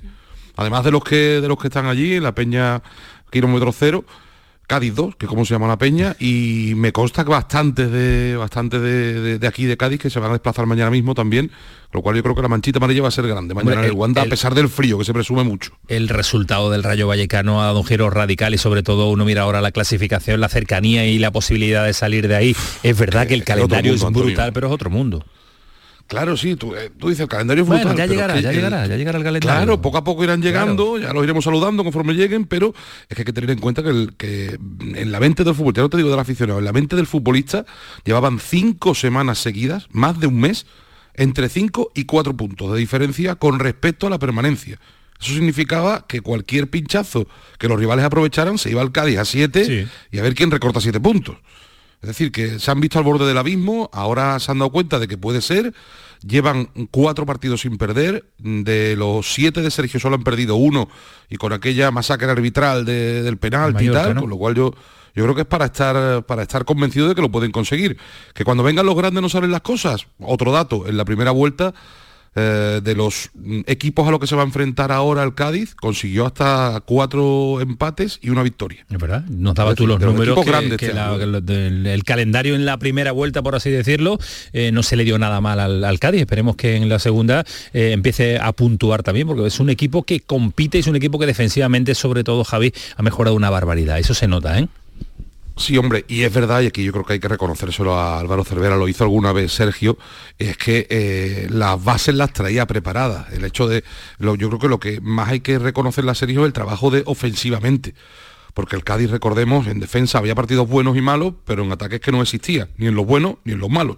Speaker 19: Además de los que de los que están allí en la Peña kilómetro cero, Cádiz 2, que es como se llama la peña, y me consta que bastantes de bastante de, aquí de Cádiz que se van a desplazar mañana mismo también, lo cual yo creo que la manchita amarilla va a ser grande mañana en el Wanda, a pesar del frío que se presume mucho.
Speaker 1: El resultado del Rayo Vallecano ha dado un giro radical y sobre todo uno mira ahora la clasificación, la cercanía y la posibilidad de salir de ahí. Es verdad que el calendario es brutal, pero es otro mundo.
Speaker 19: Claro, sí, tú, eh, dices el calendario brutal.
Speaker 1: ya llegará, ya llegará, ya llegará el calendario.
Speaker 19: Claro, poco a poco irán llegando, ya los iremos saludando conforme lleguen, pero es que hay que tener en cuenta que, el, que en la mente del futbolista, no te digo del aficionado, en la mente del futbolista llevaban cinco semanas seguidas, más de un mes, entre cinco y cuatro puntos de diferencia con respecto a la permanencia. Eso significaba que cualquier pinchazo que los rivales aprovecharan se iba al Cádiz a siete y a ver quién recorta siete puntos. Es decir, que se han visto al borde del abismo, ahora se han dado cuenta de que puede ser, llevan cuatro partidos sin perder, de los siete de Sergio solo han perdido uno, y con aquella masacre arbitral del penal y tal, con lo cual yo, yo creo que es para estar, para estar convencido de que lo pueden conseguir. Que cuando vengan los grandes no salen las cosas. Otro dato, en la primera vuelta eh, de los equipos a los que se va a enfrentar ahora el Cádiz, consiguió hasta cuatro empates y una victoria.
Speaker 1: Es verdad, nos daba tú los números que, el, calendario en la primera vuelta, por así decirlo, eh, no se le dio nada mal al, Cádiz. Esperemos que en la segunda eh, empiece a puntuar también, porque es un equipo que compite, es un equipo que defensivamente, sobre todo Javi, ha mejorado una barbaridad. Eso se nota, ¿eh?
Speaker 19: Sí, hombre, y es verdad, y aquí yo creo que hay que reconocérselo a Álvaro Cervera, lo hizo alguna vez Sergio, es que eh, las bases las traía preparadas. El hecho de, yo creo que lo que más hay que reconocer a Sergio es el trabajo de ofensivamente. Porque el Cádiz, recordemos, en defensa había partidos buenos y malos, pero en ataques que no existían, ni en los buenos ni en los malos.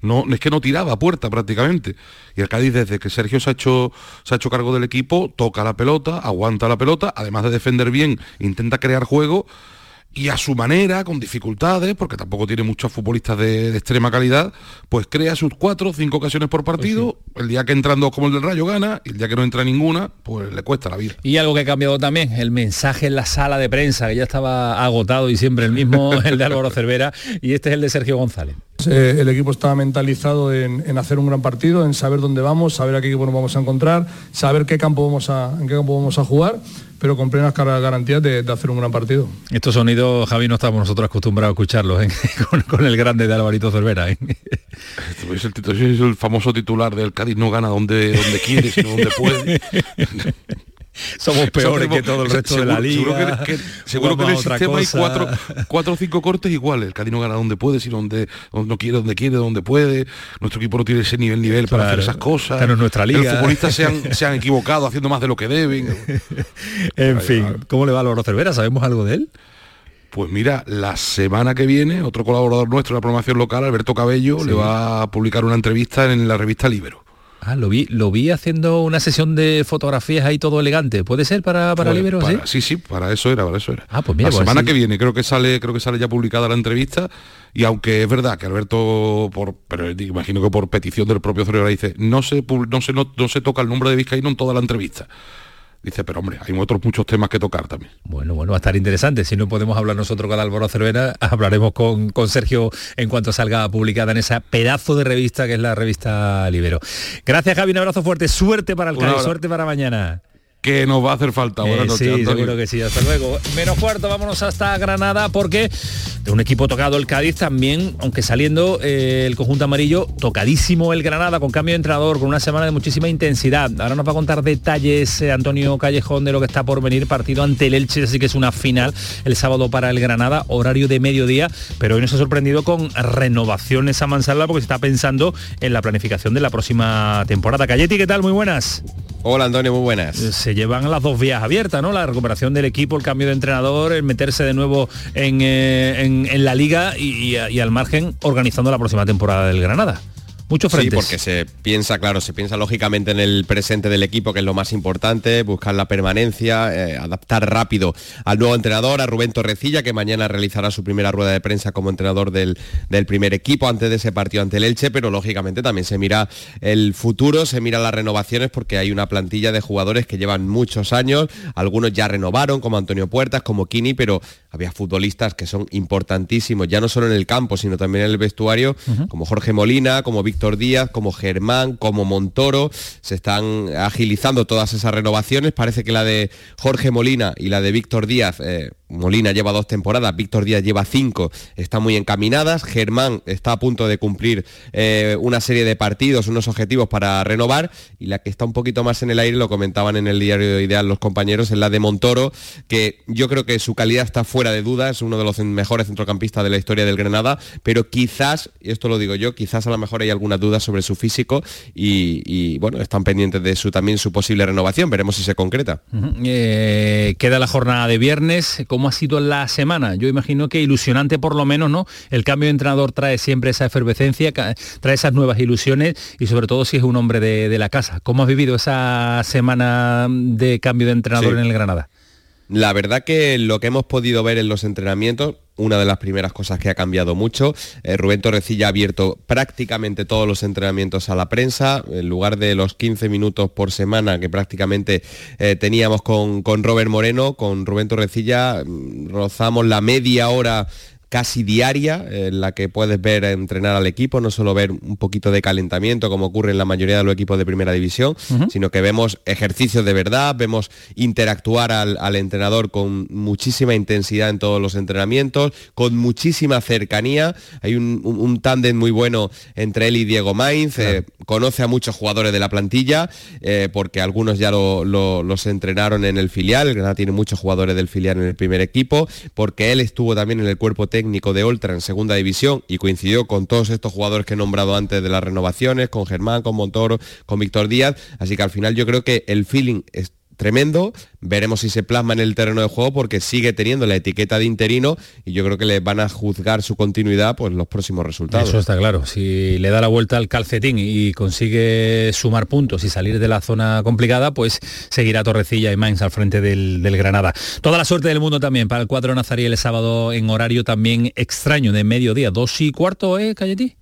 Speaker 19: No, es que no tiraba puerta prácticamente. Y el Cádiz, desde que Sergio se ha, hecho, se ha hecho cargo del equipo, toca la pelota, aguanta la pelota, además de defender bien, intenta crear juego y a su manera, con dificultades, porque tampoco tiene muchos futbolistas de, extrema calidad, pues crea sus cuatro o cinco ocasiones por partido.
Speaker 1: Pues
Speaker 19: el día que entra dos como el del Rayo gana, y el día que no entra ninguna, pues le cuesta la vida.
Speaker 1: Y algo que ha cambiado también, el mensaje en la sala de prensa, que ya estaba agotado y siempre el mismo, <laughs> el de Álvaro Cervera, y este es el de Sergio González.
Speaker 18: Eh, el equipo está mentalizado en, hacer un gran partido, en saber dónde vamos, saber a qué equipo nos vamos a encontrar, saber qué campo vamos a, en qué campo vamos a jugar pero con plenas garantías de, hacer un gran partido.
Speaker 1: Estos sonidos, Javi, no estamos nosotros acostumbrados a escucharlos ¿eh? <laughs> con, el grande de Alvarito Cervera. ¿eh?
Speaker 19: Es, el, es el famoso titular del Cádiz no gana donde, donde quiere, sino donde puede. <laughs>
Speaker 1: Somos peores que todo el resto de la liga.
Speaker 19: Seguro que, en el sistema hay cuatro, cuatro o cinco cortes iguales. El Cádiz no gana donde puede, sino donde, no quiere, donde quiere, donde puede. Nuestro equipo no tiene ese nivel nivel para hacer esas cosas.
Speaker 1: Pero nuestra liga.
Speaker 19: Los futbolistas se han, se han equivocado haciendo más de lo que deben. <laughs>
Speaker 1: en fin, ¿cómo le va a Loro Cervera? ¿Sabemos algo de él?
Speaker 19: Pues mira, la semana que viene, otro colaborador nuestro de la programación local, Alberto Cabello, le va a publicar una entrevista en la revista Libero.
Speaker 1: Ah, lo vi, lo vi haciendo una sesión de fotografías ahí todo elegante. ¿Puede ser para, para Libero?
Speaker 19: ¿sí? ¿sí? para eso era, para eso era.
Speaker 1: Ah, pues mira,
Speaker 19: la
Speaker 1: pues
Speaker 19: semana que viene creo que sale, creo que sale ya publicada la entrevista. Y aunque es verdad que Alberto, por, pero imagino que por petición del propio Cerebro dice, no se, no se, no, no se toca el nombre de Vizcaíno en toda la entrevista. Dice, pero hombre, hay otros muchos temas que tocar también.
Speaker 1: Bueno, bueno, va a estar interesante. Si no podemos hablar nosotros con Álvaro Cervera, <laughs> hablaremos con, con Sergio en cuanto salga publicada en esa pedazo de revista que es la revista Libero. Gracias, Javi, un abrazo fuerte. Suerte para el Cádiz, suerte para mañana
Speaker 19: que nos va a hacer falta.
Speaker 1: Buenas eh, sí, seguro que sí. Hasta luego. Menos cuarto, vámonos hasta Granada porque de un equipo tocado el Cádiz también, aunque saliendo eh, el conjunto amarillo, tocadísimo el Granada con cambio de entrenador, con una semana de muchísima intensidad. Ahora nos va a contar detalles eh, Antonio Callejón de lo que está por venir, partido ante el Elche, así que es una final el sábado para el Granada, horario de mediodía, pero hoy nos ha sorprendido con renovaciones a Mansala porque se está pensando en la planificación de la próxima temporada. Cayeti, ¿qué tal? Muy buenas.
Speaker 20: Hola Antonio, muy buenas.
Speaker 1: Se llevan las dos vías abiertas, ¿no? La recuperación del equipo, el cambio de entrenador, el meterse de nuevo en, eh, la liga y al margen organizando la próxima temporada del Granada. Frentes.
Speaker 20: Sí, porque se piensa, claro, se piensa lógicamente en el presente del equipo, que es lo más importante, buscar la permanencia, eh, adaptar rápido al nuevo entrenador, a Rubén Torrecilla, que mañana realizará su primera rueda de prensa como entrenador del, del primer equipo antes de ese partido ante el Elche, pero lógicamente también se mira el futuro, se mira las renovaciones, porque hay una plantilla de jugadores que llevan muchos años, algunos ya renovaron, como Antonio Puertas, como Kini, pero había futbolistas que son importantísimos, ya no solo en el campo, sino también en el vestuario, como Jorge Molina, como Víctor Víctor Díaz, como Germán, como Montoro. Se están agilizando todas esas renovaciones. Parece que la de Jorge Molina y la de Víctor Díaz eh, Molina lleva dos temporadas, Víctor Díaz lleva cinco, están muy encaminadas, Germán está a punto de cumplir eh, una serie de partidos, unos objetivos para renovar, y la que está un poquito más en el aire, lo comentaban en el diario Ideal los compañeros, es la de Montoro, que yo creo que su calidad está fuera de duda, es uno de los mejores centrocampistas de la historia del Granada, pero quizás, y esto lo digo yo, quizás a lo mejor hay alguna duda sobre su físico y, bueno, están pendientes de su también su posible renovación, veremos si se concreta.
Speaker 1: Eh, queda la jornada de viernes, ¿cómo ha sido la semana? Yo imagino que ilusionante por lo menos, ¿no? El cambio de entrenador trae siempre esa efervescencia, trae esas nuevas ilusiones y sobre todo si es un hombre de, la casa. ¿Cómo has vivido esa semana de cambio de entrenador en el Granada?
Speaker 20: La verdad que lo que hemos podido ver en los entrenamientos, una de las primeras cosas que ha cambiado mucho, eh, Rubén Torrecilla ha abierto prácticamente todos los entrenamientos a la prensa, en lugar de los 15 minutos por semana que prácticamente eh, teníamos con, con Robert Moreno, con Rubén Torrecilla mm, rozamos la media hora casi diaria en la que puedes ver entrenar al equipo, no solo ver un poquito de calentamiento como ocurre en la mayoría de los equipos de primera división, sino que vemos ejercicios de verdad, vemos interactuar al, entrenador con muchísima intensidad en todos los entrenamientos, con muchísima cercanía. Hay un, tándem muy bueno entre él y Diego Mainz, eh, conoce a muchos jugadores de la plantilla, eh, porque algunos ya los entrenaron en el filial, el Granada tiene muchos jugadores del filial en el primer equipo, porque él estuvo también en el cuerpo técnico técnico de Oltra en segunda división y coincidió con todos estos jugadores que he nombrado antes de las renovaciones, con Germán, con Montoro, con Víctor Díaz. Así que al final yo creo que el feeling es tremendo. Veremos si se plasma en el terreno de juego porque sigue teniendo la etiqueta de interino y yo creo que le van a juzgar su continuidad pues los próximos resultados.
Speaker 1: Eso está claro. Si le da la vuelta al calcetín y consigue sumar puntos y salir de la zona complicada, pues seguirá Torrecilla y Mainz al frente del, Granada. Toda la suerte del mundo también para el cuadro Nazariel el sábado en horario también extraño de mediodía, dos y cuarto, ¿eh, Cayetí?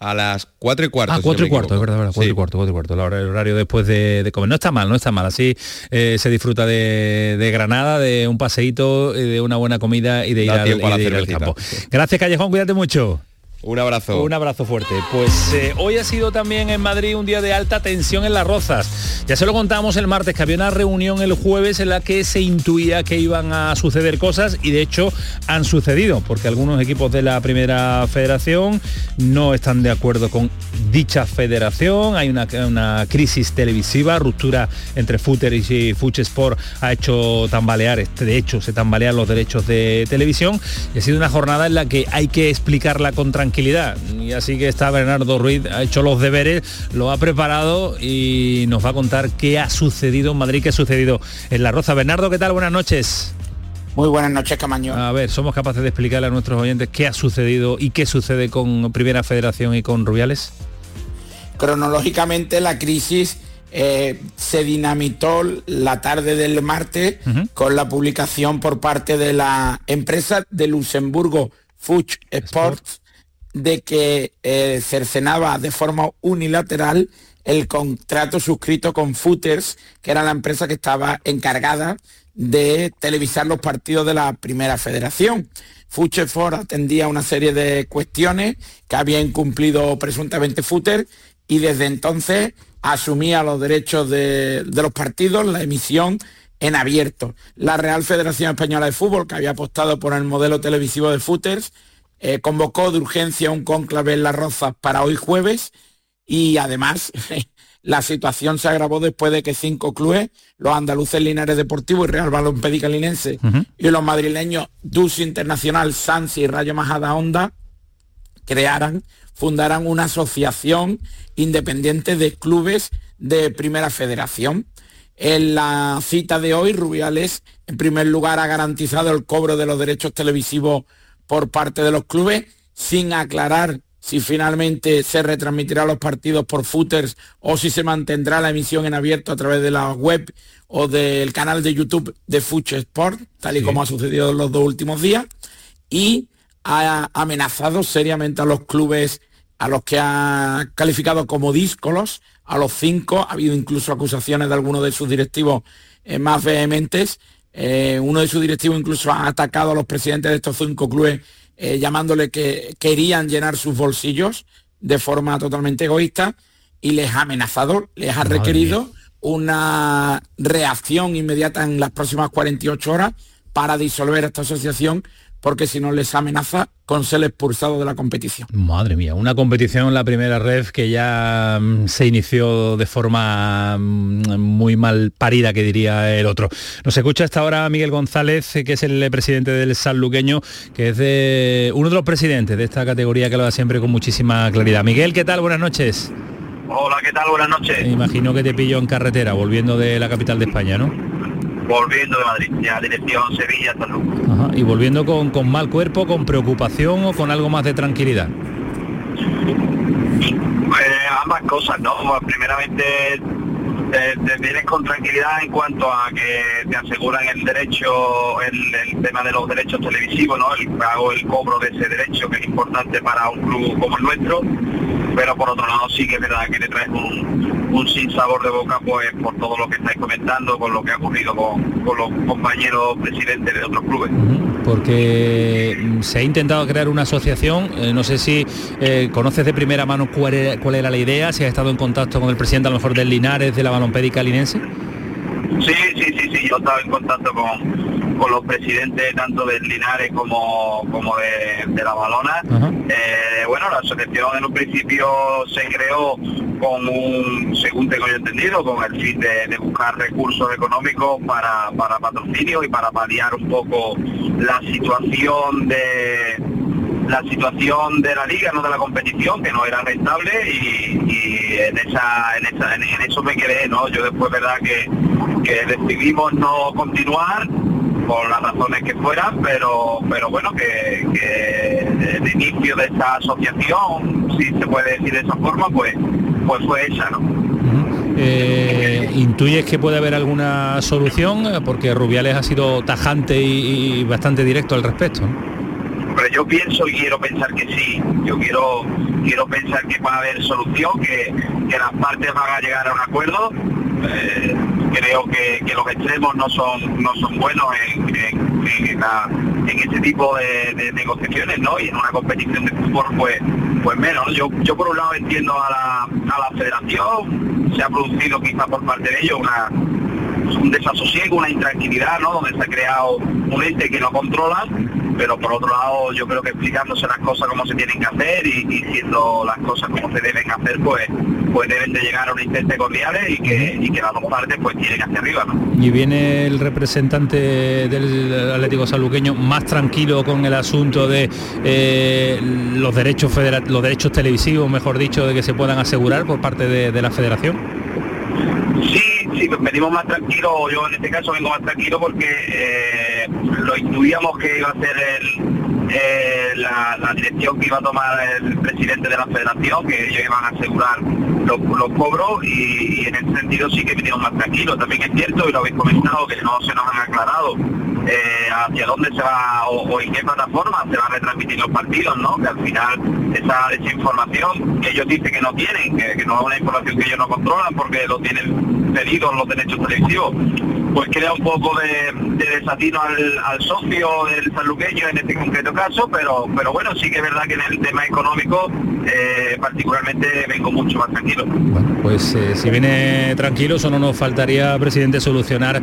Speaker 20: A las 4 y cuarto.
Speaker 1: Ah, 4 y cuarto, es verdad, verdad 4 y cuarto, 4 y cuarto. El horario después de, comer. No está mal, no está mal. Así eh, se disfruta de, Granada, de un paseíto, de una buena comida y de ir, al, y de ir al campo. Gracias, Callejón, cuídate mucho.
Speaker 20: Un abrazo.
Speaker 1: Un abrazo fuerte. Pues eh, hoy ha sido también en Madrid un día de alta tensión en las rozas. Ya se lo contamos el martes, que había una reunión el jueves en la que se intuía que iban a suceder cosas y de hecho han sucedido, porque algunos equipos de la primera federación no están de acuerdo con dicha federación. Hay una, una crisis televisiva, ruptura entre Footer y Fuch Sport ha hecho tambalear, este, de hecho se tambalean los derechos de televisión y ha sido una jornada en la que hay que explicarla con tranquilidad tranquilidad. Y así que está Bernardo Ruiz, ha hecho los deberes, lo ha preparado y nos va a contar qué ha sucedido en Madrid, qué ha sucedido en La Roza. Bernardo, ¿qué tal? Buenas noches.
Speaker 21: Muy buenas noches, Camaño.
Speaker 1: A ver, ¿somos capaces de explicarle a nuestros oyentes qué ha sucedido y qué sucede con Primera Federación y con Rubiales?
Speaker 21: Cronológicamente la crisis eh, se dinamitó la tarde del martes con la publicación por parte de la empresa de Luxemburgo Fuch Sports de que eh, cercenaba de forma unilateral el contrato suscrito con Footers, que era la empresa que estaba encargada de televisar los partidos de la primera federación. Ford atendía una serie de cuestiones que había incumplido presuntamente Footer y desde entonces asumía los derechos de, de, los partidos, la emisión en abierto. La Real Federación Española de Fútbol, que había apostado por el modelo televisivo de Footers, eh, convocó de urgencia un cónclave en Las Rozas para hoy jueves y además <laughs> la situación se agravó después de que cinco clubes, los andaluces Linares Deportivo y Real Balompédica Linense y los madrileños Dus Internacional, Sansi y Rayo Majada Honda, crearan, fundaran una asociación independiente de clubes de primera federación. En la cita de hoy, Rubiales, en primer lugar, ha garantizado el cobro de los derechos televisivos por parte de los clubes, sin aclarar si finalmente se retransmitirá los partidos por footers o si se mantendrá la emisión en abierto a través de la web o del canal de YouTube de Fuch Sport, tal y como ha sucedido en los dos últimos días, y ha amenazado seriamente a los clubes a los que ha calificado como díscolos, a los cinco, ha habido incluso acusaciones de algunos de sus directivos eh, más vehementes, eh, uno de sus directivos incluso ha atacado a los presidentes de estos cinco clubes eh, llamándole que querían llenar sus bolsillos de forma totalmente egoísta y les ha amenazado, les ha requerido una reacción inmediata en las próximas 48 horas para disolver esta asociación porque si no les amenaza con ser expulsado de la competición.
Speaker 1: Madre mía, una competición, la primera red que ya mm, se inició de forma mm, muy mal parida, que diría el otro. Nos escucha hasta ahora Miguel González, que es el presidente del Sanluqueño, que es de uno de los presidentes de esta categoría que lo da siempre con muchísima claridad. Miguel, ¿qué tal? Buenas noches.
Speaker 22: Hola, ¿qué tal? Buenas noches.
Speaker 1: Me imagino que te pillo en carretera, volviendo de la capital de España, ¿no?
Speaker 22: Volviendo de Madrid, ya dirección Sevilla,
Speaker 1: Ajá. Y volviendo con, con, mal cuerpo, con preocupación o con algo más de tranquilidad.
Speaker 22: Pues ambas cosas, ¿no? Pues, primeramente te, vienes con tranquilidad en cuanto a que te aseguran el derecho, el, tema de los derechos televisivos, ¿no? El pago, el cobro de ese derecho que es importante para un club como el nuestro pero por otro lado sí que es verdad que le traes un, un sin sabor de boca pues por todo lo que estáis comentando, con lo que ha ocurrido con, los compañeros presidentes de otros clubes.
Speaker 1: Porque mm, se ha intentado crear una asociación, eh, no sé si eh, conoces de primera mano cuál era, cuál era la idea, si has estado en contacto con el presidente a lo mejor del Linares, de la balompédica linense.
Speaker 22: Sí, sí, sí, sí, yo estaba en contacto con, con los presidentes tanto del Linares como, como de, la Balona. Eh, bueno, la asociación en un principio se creó con un, según tengo yo entendido, con el fin de, buscar recursos económicos para, para patrocinio y para paliar un poco la situación de la situación de la liga, no de la competición, que no era rentable y, en, esa, en, esa, en, eso me quedé, ¿no? Yo después, verdad que que decidimos no continuar por las razones que fueran, pero pero bueno, que, que el inicio de esta asociación, si se puede decir de esa forma, pues, pues fue esa, ¿no?
Speaker 1: Eh, ¿Intuyes que puede haber alguna solución? Porque Rubiales ha sido tajante y, y bastante directo al respecto.
Speaker 22: Pero yo pienso y quiero pensar que sí. Yo quiero quiero pensar que va a haber solución, que, que las partes van a llegar a un acuerdo. Eh, creo que, que, los extremos no son no son buenos en, en, en, la, este tipo de, de, negociaciones, ¿no? Y en una competición de fútbol, pues, pues menos. Yo, yo por un lado entiendo a la, a la federación, se ha producido quizá por parte de ellos una un desasosiego, una intranquilidad, ¿no? Donde se ha creado un ente que no controla, pero por otro lado yo creo que explicándose las cosas como se tienen que hacer y, y siendo las cosas como se deben hacer, pues pues deben de llegar a un intento cordiales y que, y que las dos partes pues tienen hacia arriba, ¿no?
Speaker 1: Y viene el representante del Atlético Saluqueño más tranquilo con el asunto de eh, los derechos los derechos televisivos, mejor dicho, de que se puedan asegurar por parte de, de la federación.
Speaker 22: Sí, sí, venimos más tranquilos, yo en este caso vengo más tranquilo porque eh, lo intuíamos que iba a ser eh, la, la, dirección que iba a tomar el presidente de la federación, que ellos iban a asegurar los, los cobros y, y, en ese sentido sí que venimos más tranquilos. También es cierto, y lo habéis comentado, que no se nos han aclarado eh, hacia dónde se va o, en qué plataforma se van a retransmitir los partidos, ¿no? Que al final esa, esa información que ellos dicen que no tienen, que, no es una información que ellos no controlan porque lo tienen pedidos los derechos televisivos, pues crea un poco de, de desatino al, al, socio del sanluqueño en este concreto caso, pero pero bueno, sí que es verdad que en el tema económico eh, particularmente vengo mucho más tranquilo.
Speaker 1: Bueno, pues eh, si viene tranquilo, solo nos faltaría, presidente, solucionar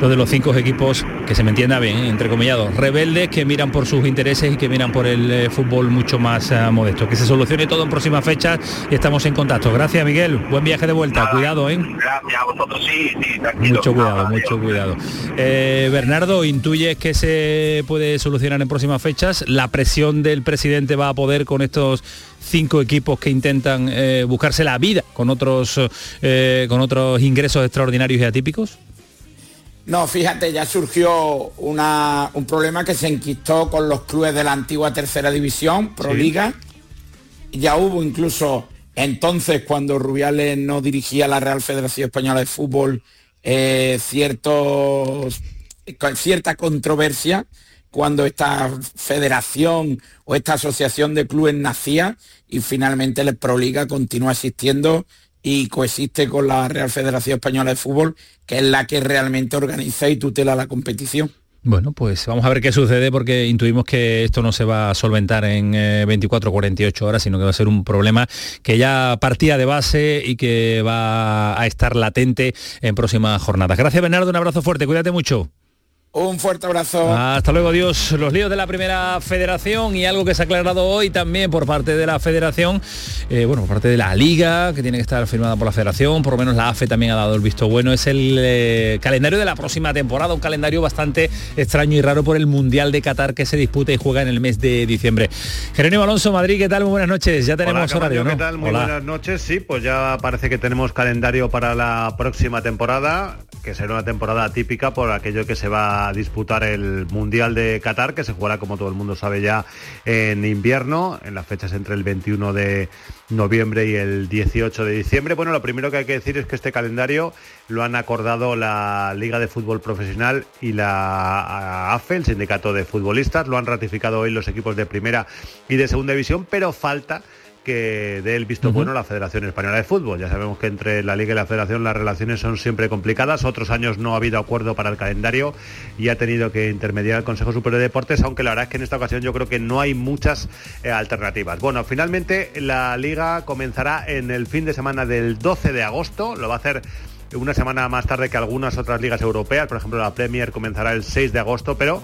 Speaker 1: lo de los cinco equipos, que se me entienda bien, entre comillados, rebeldes que miran por sus intereses y que miran por el eh, fútbol mucho más modesto. Que se solucione todo en próximas fechas y estamos en contacto. Gracias, Miguel. Buen viaje de vuelta.
Speaker 22: Nada,
Speaker 1: cuidado, ¿eh?
Speaker 22: Gracias a vosotros, sí, sí, tranquilo.
Speaker 1: Mucho cuidado,
Speaker 22: Nada,
Speaker 1: mucho cuidado. Eh, Bernardo, ¿intuyes que se puede solucionar en próximas fechas? ¿La presión del presidente va a poder con estos cinco equipos que intentan eh, buscarse la vida con otros eh, con otros ingresos extraordinarios y atípicos?
Speaker 21: No, fíjate, ya surgió una, un problema que se enquistó con los clubes de la antigua tercera división, Proliga. Sí. Ya hubo incluso entonces, cuando Rubiales no dirigía la Real Federación Española de Fútbol, eh, ciertos, cierta controversia cuando esta federación o esta asociación de clubes nacía y finalmente el Proliga continúa existiendo y coexiste con la Real Federación Española de Fútbol, que es la que realmente organiza y tutela la competición.
Speaker 1: Bueno, pues vamos a ver qué sucede porque intuimos que esto no se va a solventar en eh, 24 o 48 horas, sino que va a ser un problema que ya partía de base y que va a estar latente en próximas jornadas. Gracias Bernardo, un abrazo fuerte, cuídate mucho.
Speaker 21: Un fuerte abrazo.
Speaker 1: Hasta luego, adiós. Los líos de la primera federación y algo que se ha aclarado hoy también por parte de la federación, eh, bueno, por parte de la liga, que tiene que estar firmada por la federación, por lo menos la AFE también ha dado el visto bueno, es el eh, calendario de la próxima temporada, un calendario bastante extraño y raro por el Mundial de Qatar que se disputa y juega en el mes de diciembre. Jerónimo Alonso, Madrid, ¿qué tal? Muy buenas noches. Ya tenemos
Speaker 23: Hola,
Speaker 1: horario, ¿no?
Speaker 23: ¿qué tal? Muy
Speaker 1: Hola.
Speaker 23: buenas noches. Sí, pues ya parece que tenemos calendario para la próxima temporada, que será una temporada atípica por aquello que se va disputar el Mundial de Qatar, que se jugará, como todo el mundo sabe, ya en invierno, en las fechas entre el 21 de noviembre y el 18 de diciembre. Bueno, lo primero que hay que decir es que este calendario lo han acordado la Liga de Fútbol Profesional y la AFE, el Sindicato de Futbolistas. Lo han ratificado hoy los equipos de primera y de segunda división, pero falta que dé el visto uh -huh. bueno a la Federación Española de Fútbol. Ya sabemos que entre la Liga y la Federación las relaciones son siempre complicadas. Otros años no ha habido acuerdo para el calendario y ha tenido que intermediar el Consejo Superior de Deportes, aunque la verdad es que en esta ocasión yo creo que no hay muchas eh, alternativas. Bueno, finalmente la Liga comenzará en el fin de semana del 12 de agosto. Lo va a hacer una semana más tarde que algunas otras ligas europeas. Por ejemplo, la Premier comenzará el 6 de agosto, pero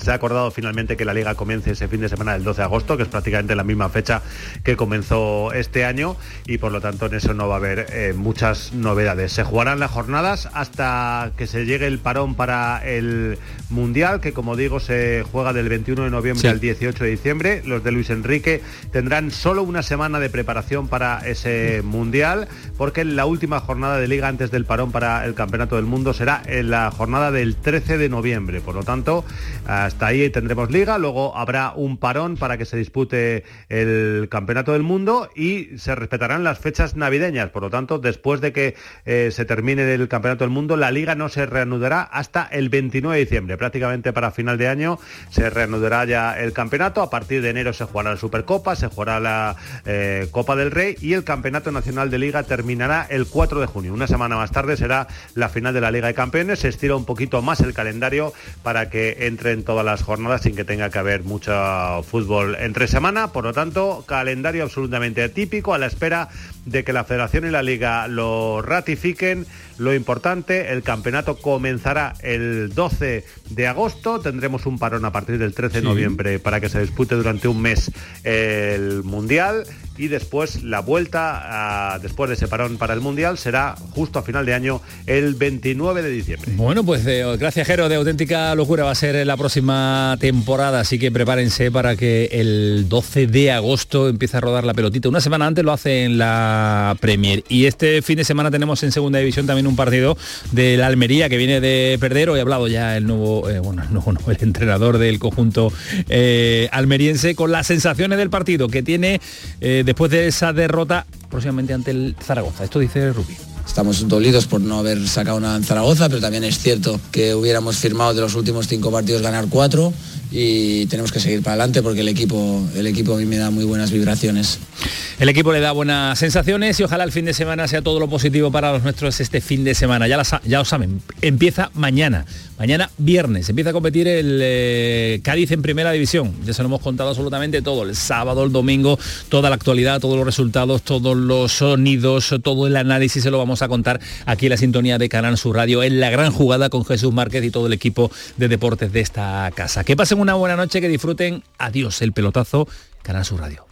Speaker 23: Se ha acordado finalmente que la liga comience ese fin de semana del 12 de agosto, que es prácticamente la misma fecha que comenzó este año y por lo tanto en eso no va a haber eh, muchas novedades. Se jugarán las jornadas hasta que se llegue el parón para el Mundial, que como digo se juega del 21 de noviembre al 18 de diciembre. Los de Luis Enrique tendrán solo una semana de preparación para ese Mundial, porque la última jornada de liga antes del parón para el Campeonato del Mundo será en la jornada del 13 de noviembre. Por lo tanto, hasta ahí tendremos liga, luego habrá un parón para que se dispute el Campeonato del Mundo y se respetarán las fechas navideñas. Por lo tanto, después de que eh, se termine el Campeonato del Mundo, la liga no se reanudará hasta el 29 de diciembre. Prácticamente para final de año se reanudará ya el campeonato. A partir de enero se jugará la Supercopa, se jugará la eh, Copa del Rey y el Campeonato Nacional de Liga terminará el 4 de junio. Una semana más tarde será la final de la Liga de Campeones. Se estira un poquito más el calendario para que entre en las jornadas sin que tenga que haber mucho fútbol entre semana. Por lo tanto, calendario absolutamente atípico a la espera de que la Federación y la Liga lo ratifiquen. Lo importante, el campeonato comenzará el 12 de agosto, tendremos un parón a partir del 13 de noviembre para que se dispute durante un mes el Mundial y después la vuelta, después de ese parón para el Mundial, será justo a final de año, el 29 de diciembre.
Speaker 1: Bueno, pues gracias Jero, de auténtica locura va a ser la próxima temporada, así que prepárense para que el 12 de agosto empiece a rodar la pelotita. Una semana antes lo hace en la Premier. Y este fin de semana tenemos en segunda división también un partido de la Almería que viene de perder. Hoy ha hablado ya el nuevo, eh, bueno, el, el entrenador del conjunto eh, almeriense con las sensaciones del partido que tiene eh, después de esa derrota próximamente ante el Zaragoza. Esto dice Rubí.
Speaker 17: Estamos dolidos por no haber sacado nada en Zaragoza, pero también es cierto que hubiéramos firmado de los últimos cinco partidos ganar cuatro y tenemos que seguir para adelante porque el equipo, el equipo a mí me da muy buenas vibraciones.
Speaker 1: El equipo le da buenas sensaciones y ojalá el fin de semana sea todo lo positivo para los nuestros este fin de semana. Ya, ya lo saben, empieza mañana, mañana viernes, empieza a competir el eh, Cádiz en primera división. Ya se lo hemos contado absolutamente todo, el sábado, el domingo, toda la actualidad, todos los resultados, todos los sonidos, todo el análisis se lo vamos a contar aquí en la sintonía de Canal Sur Radio en la gran jugada con Jesús Márquez y todo el equipo de deportes de esta casa. Que pasen una buena noche, que disfruten. Adiós, el pelotazo, Canal Sur Radio.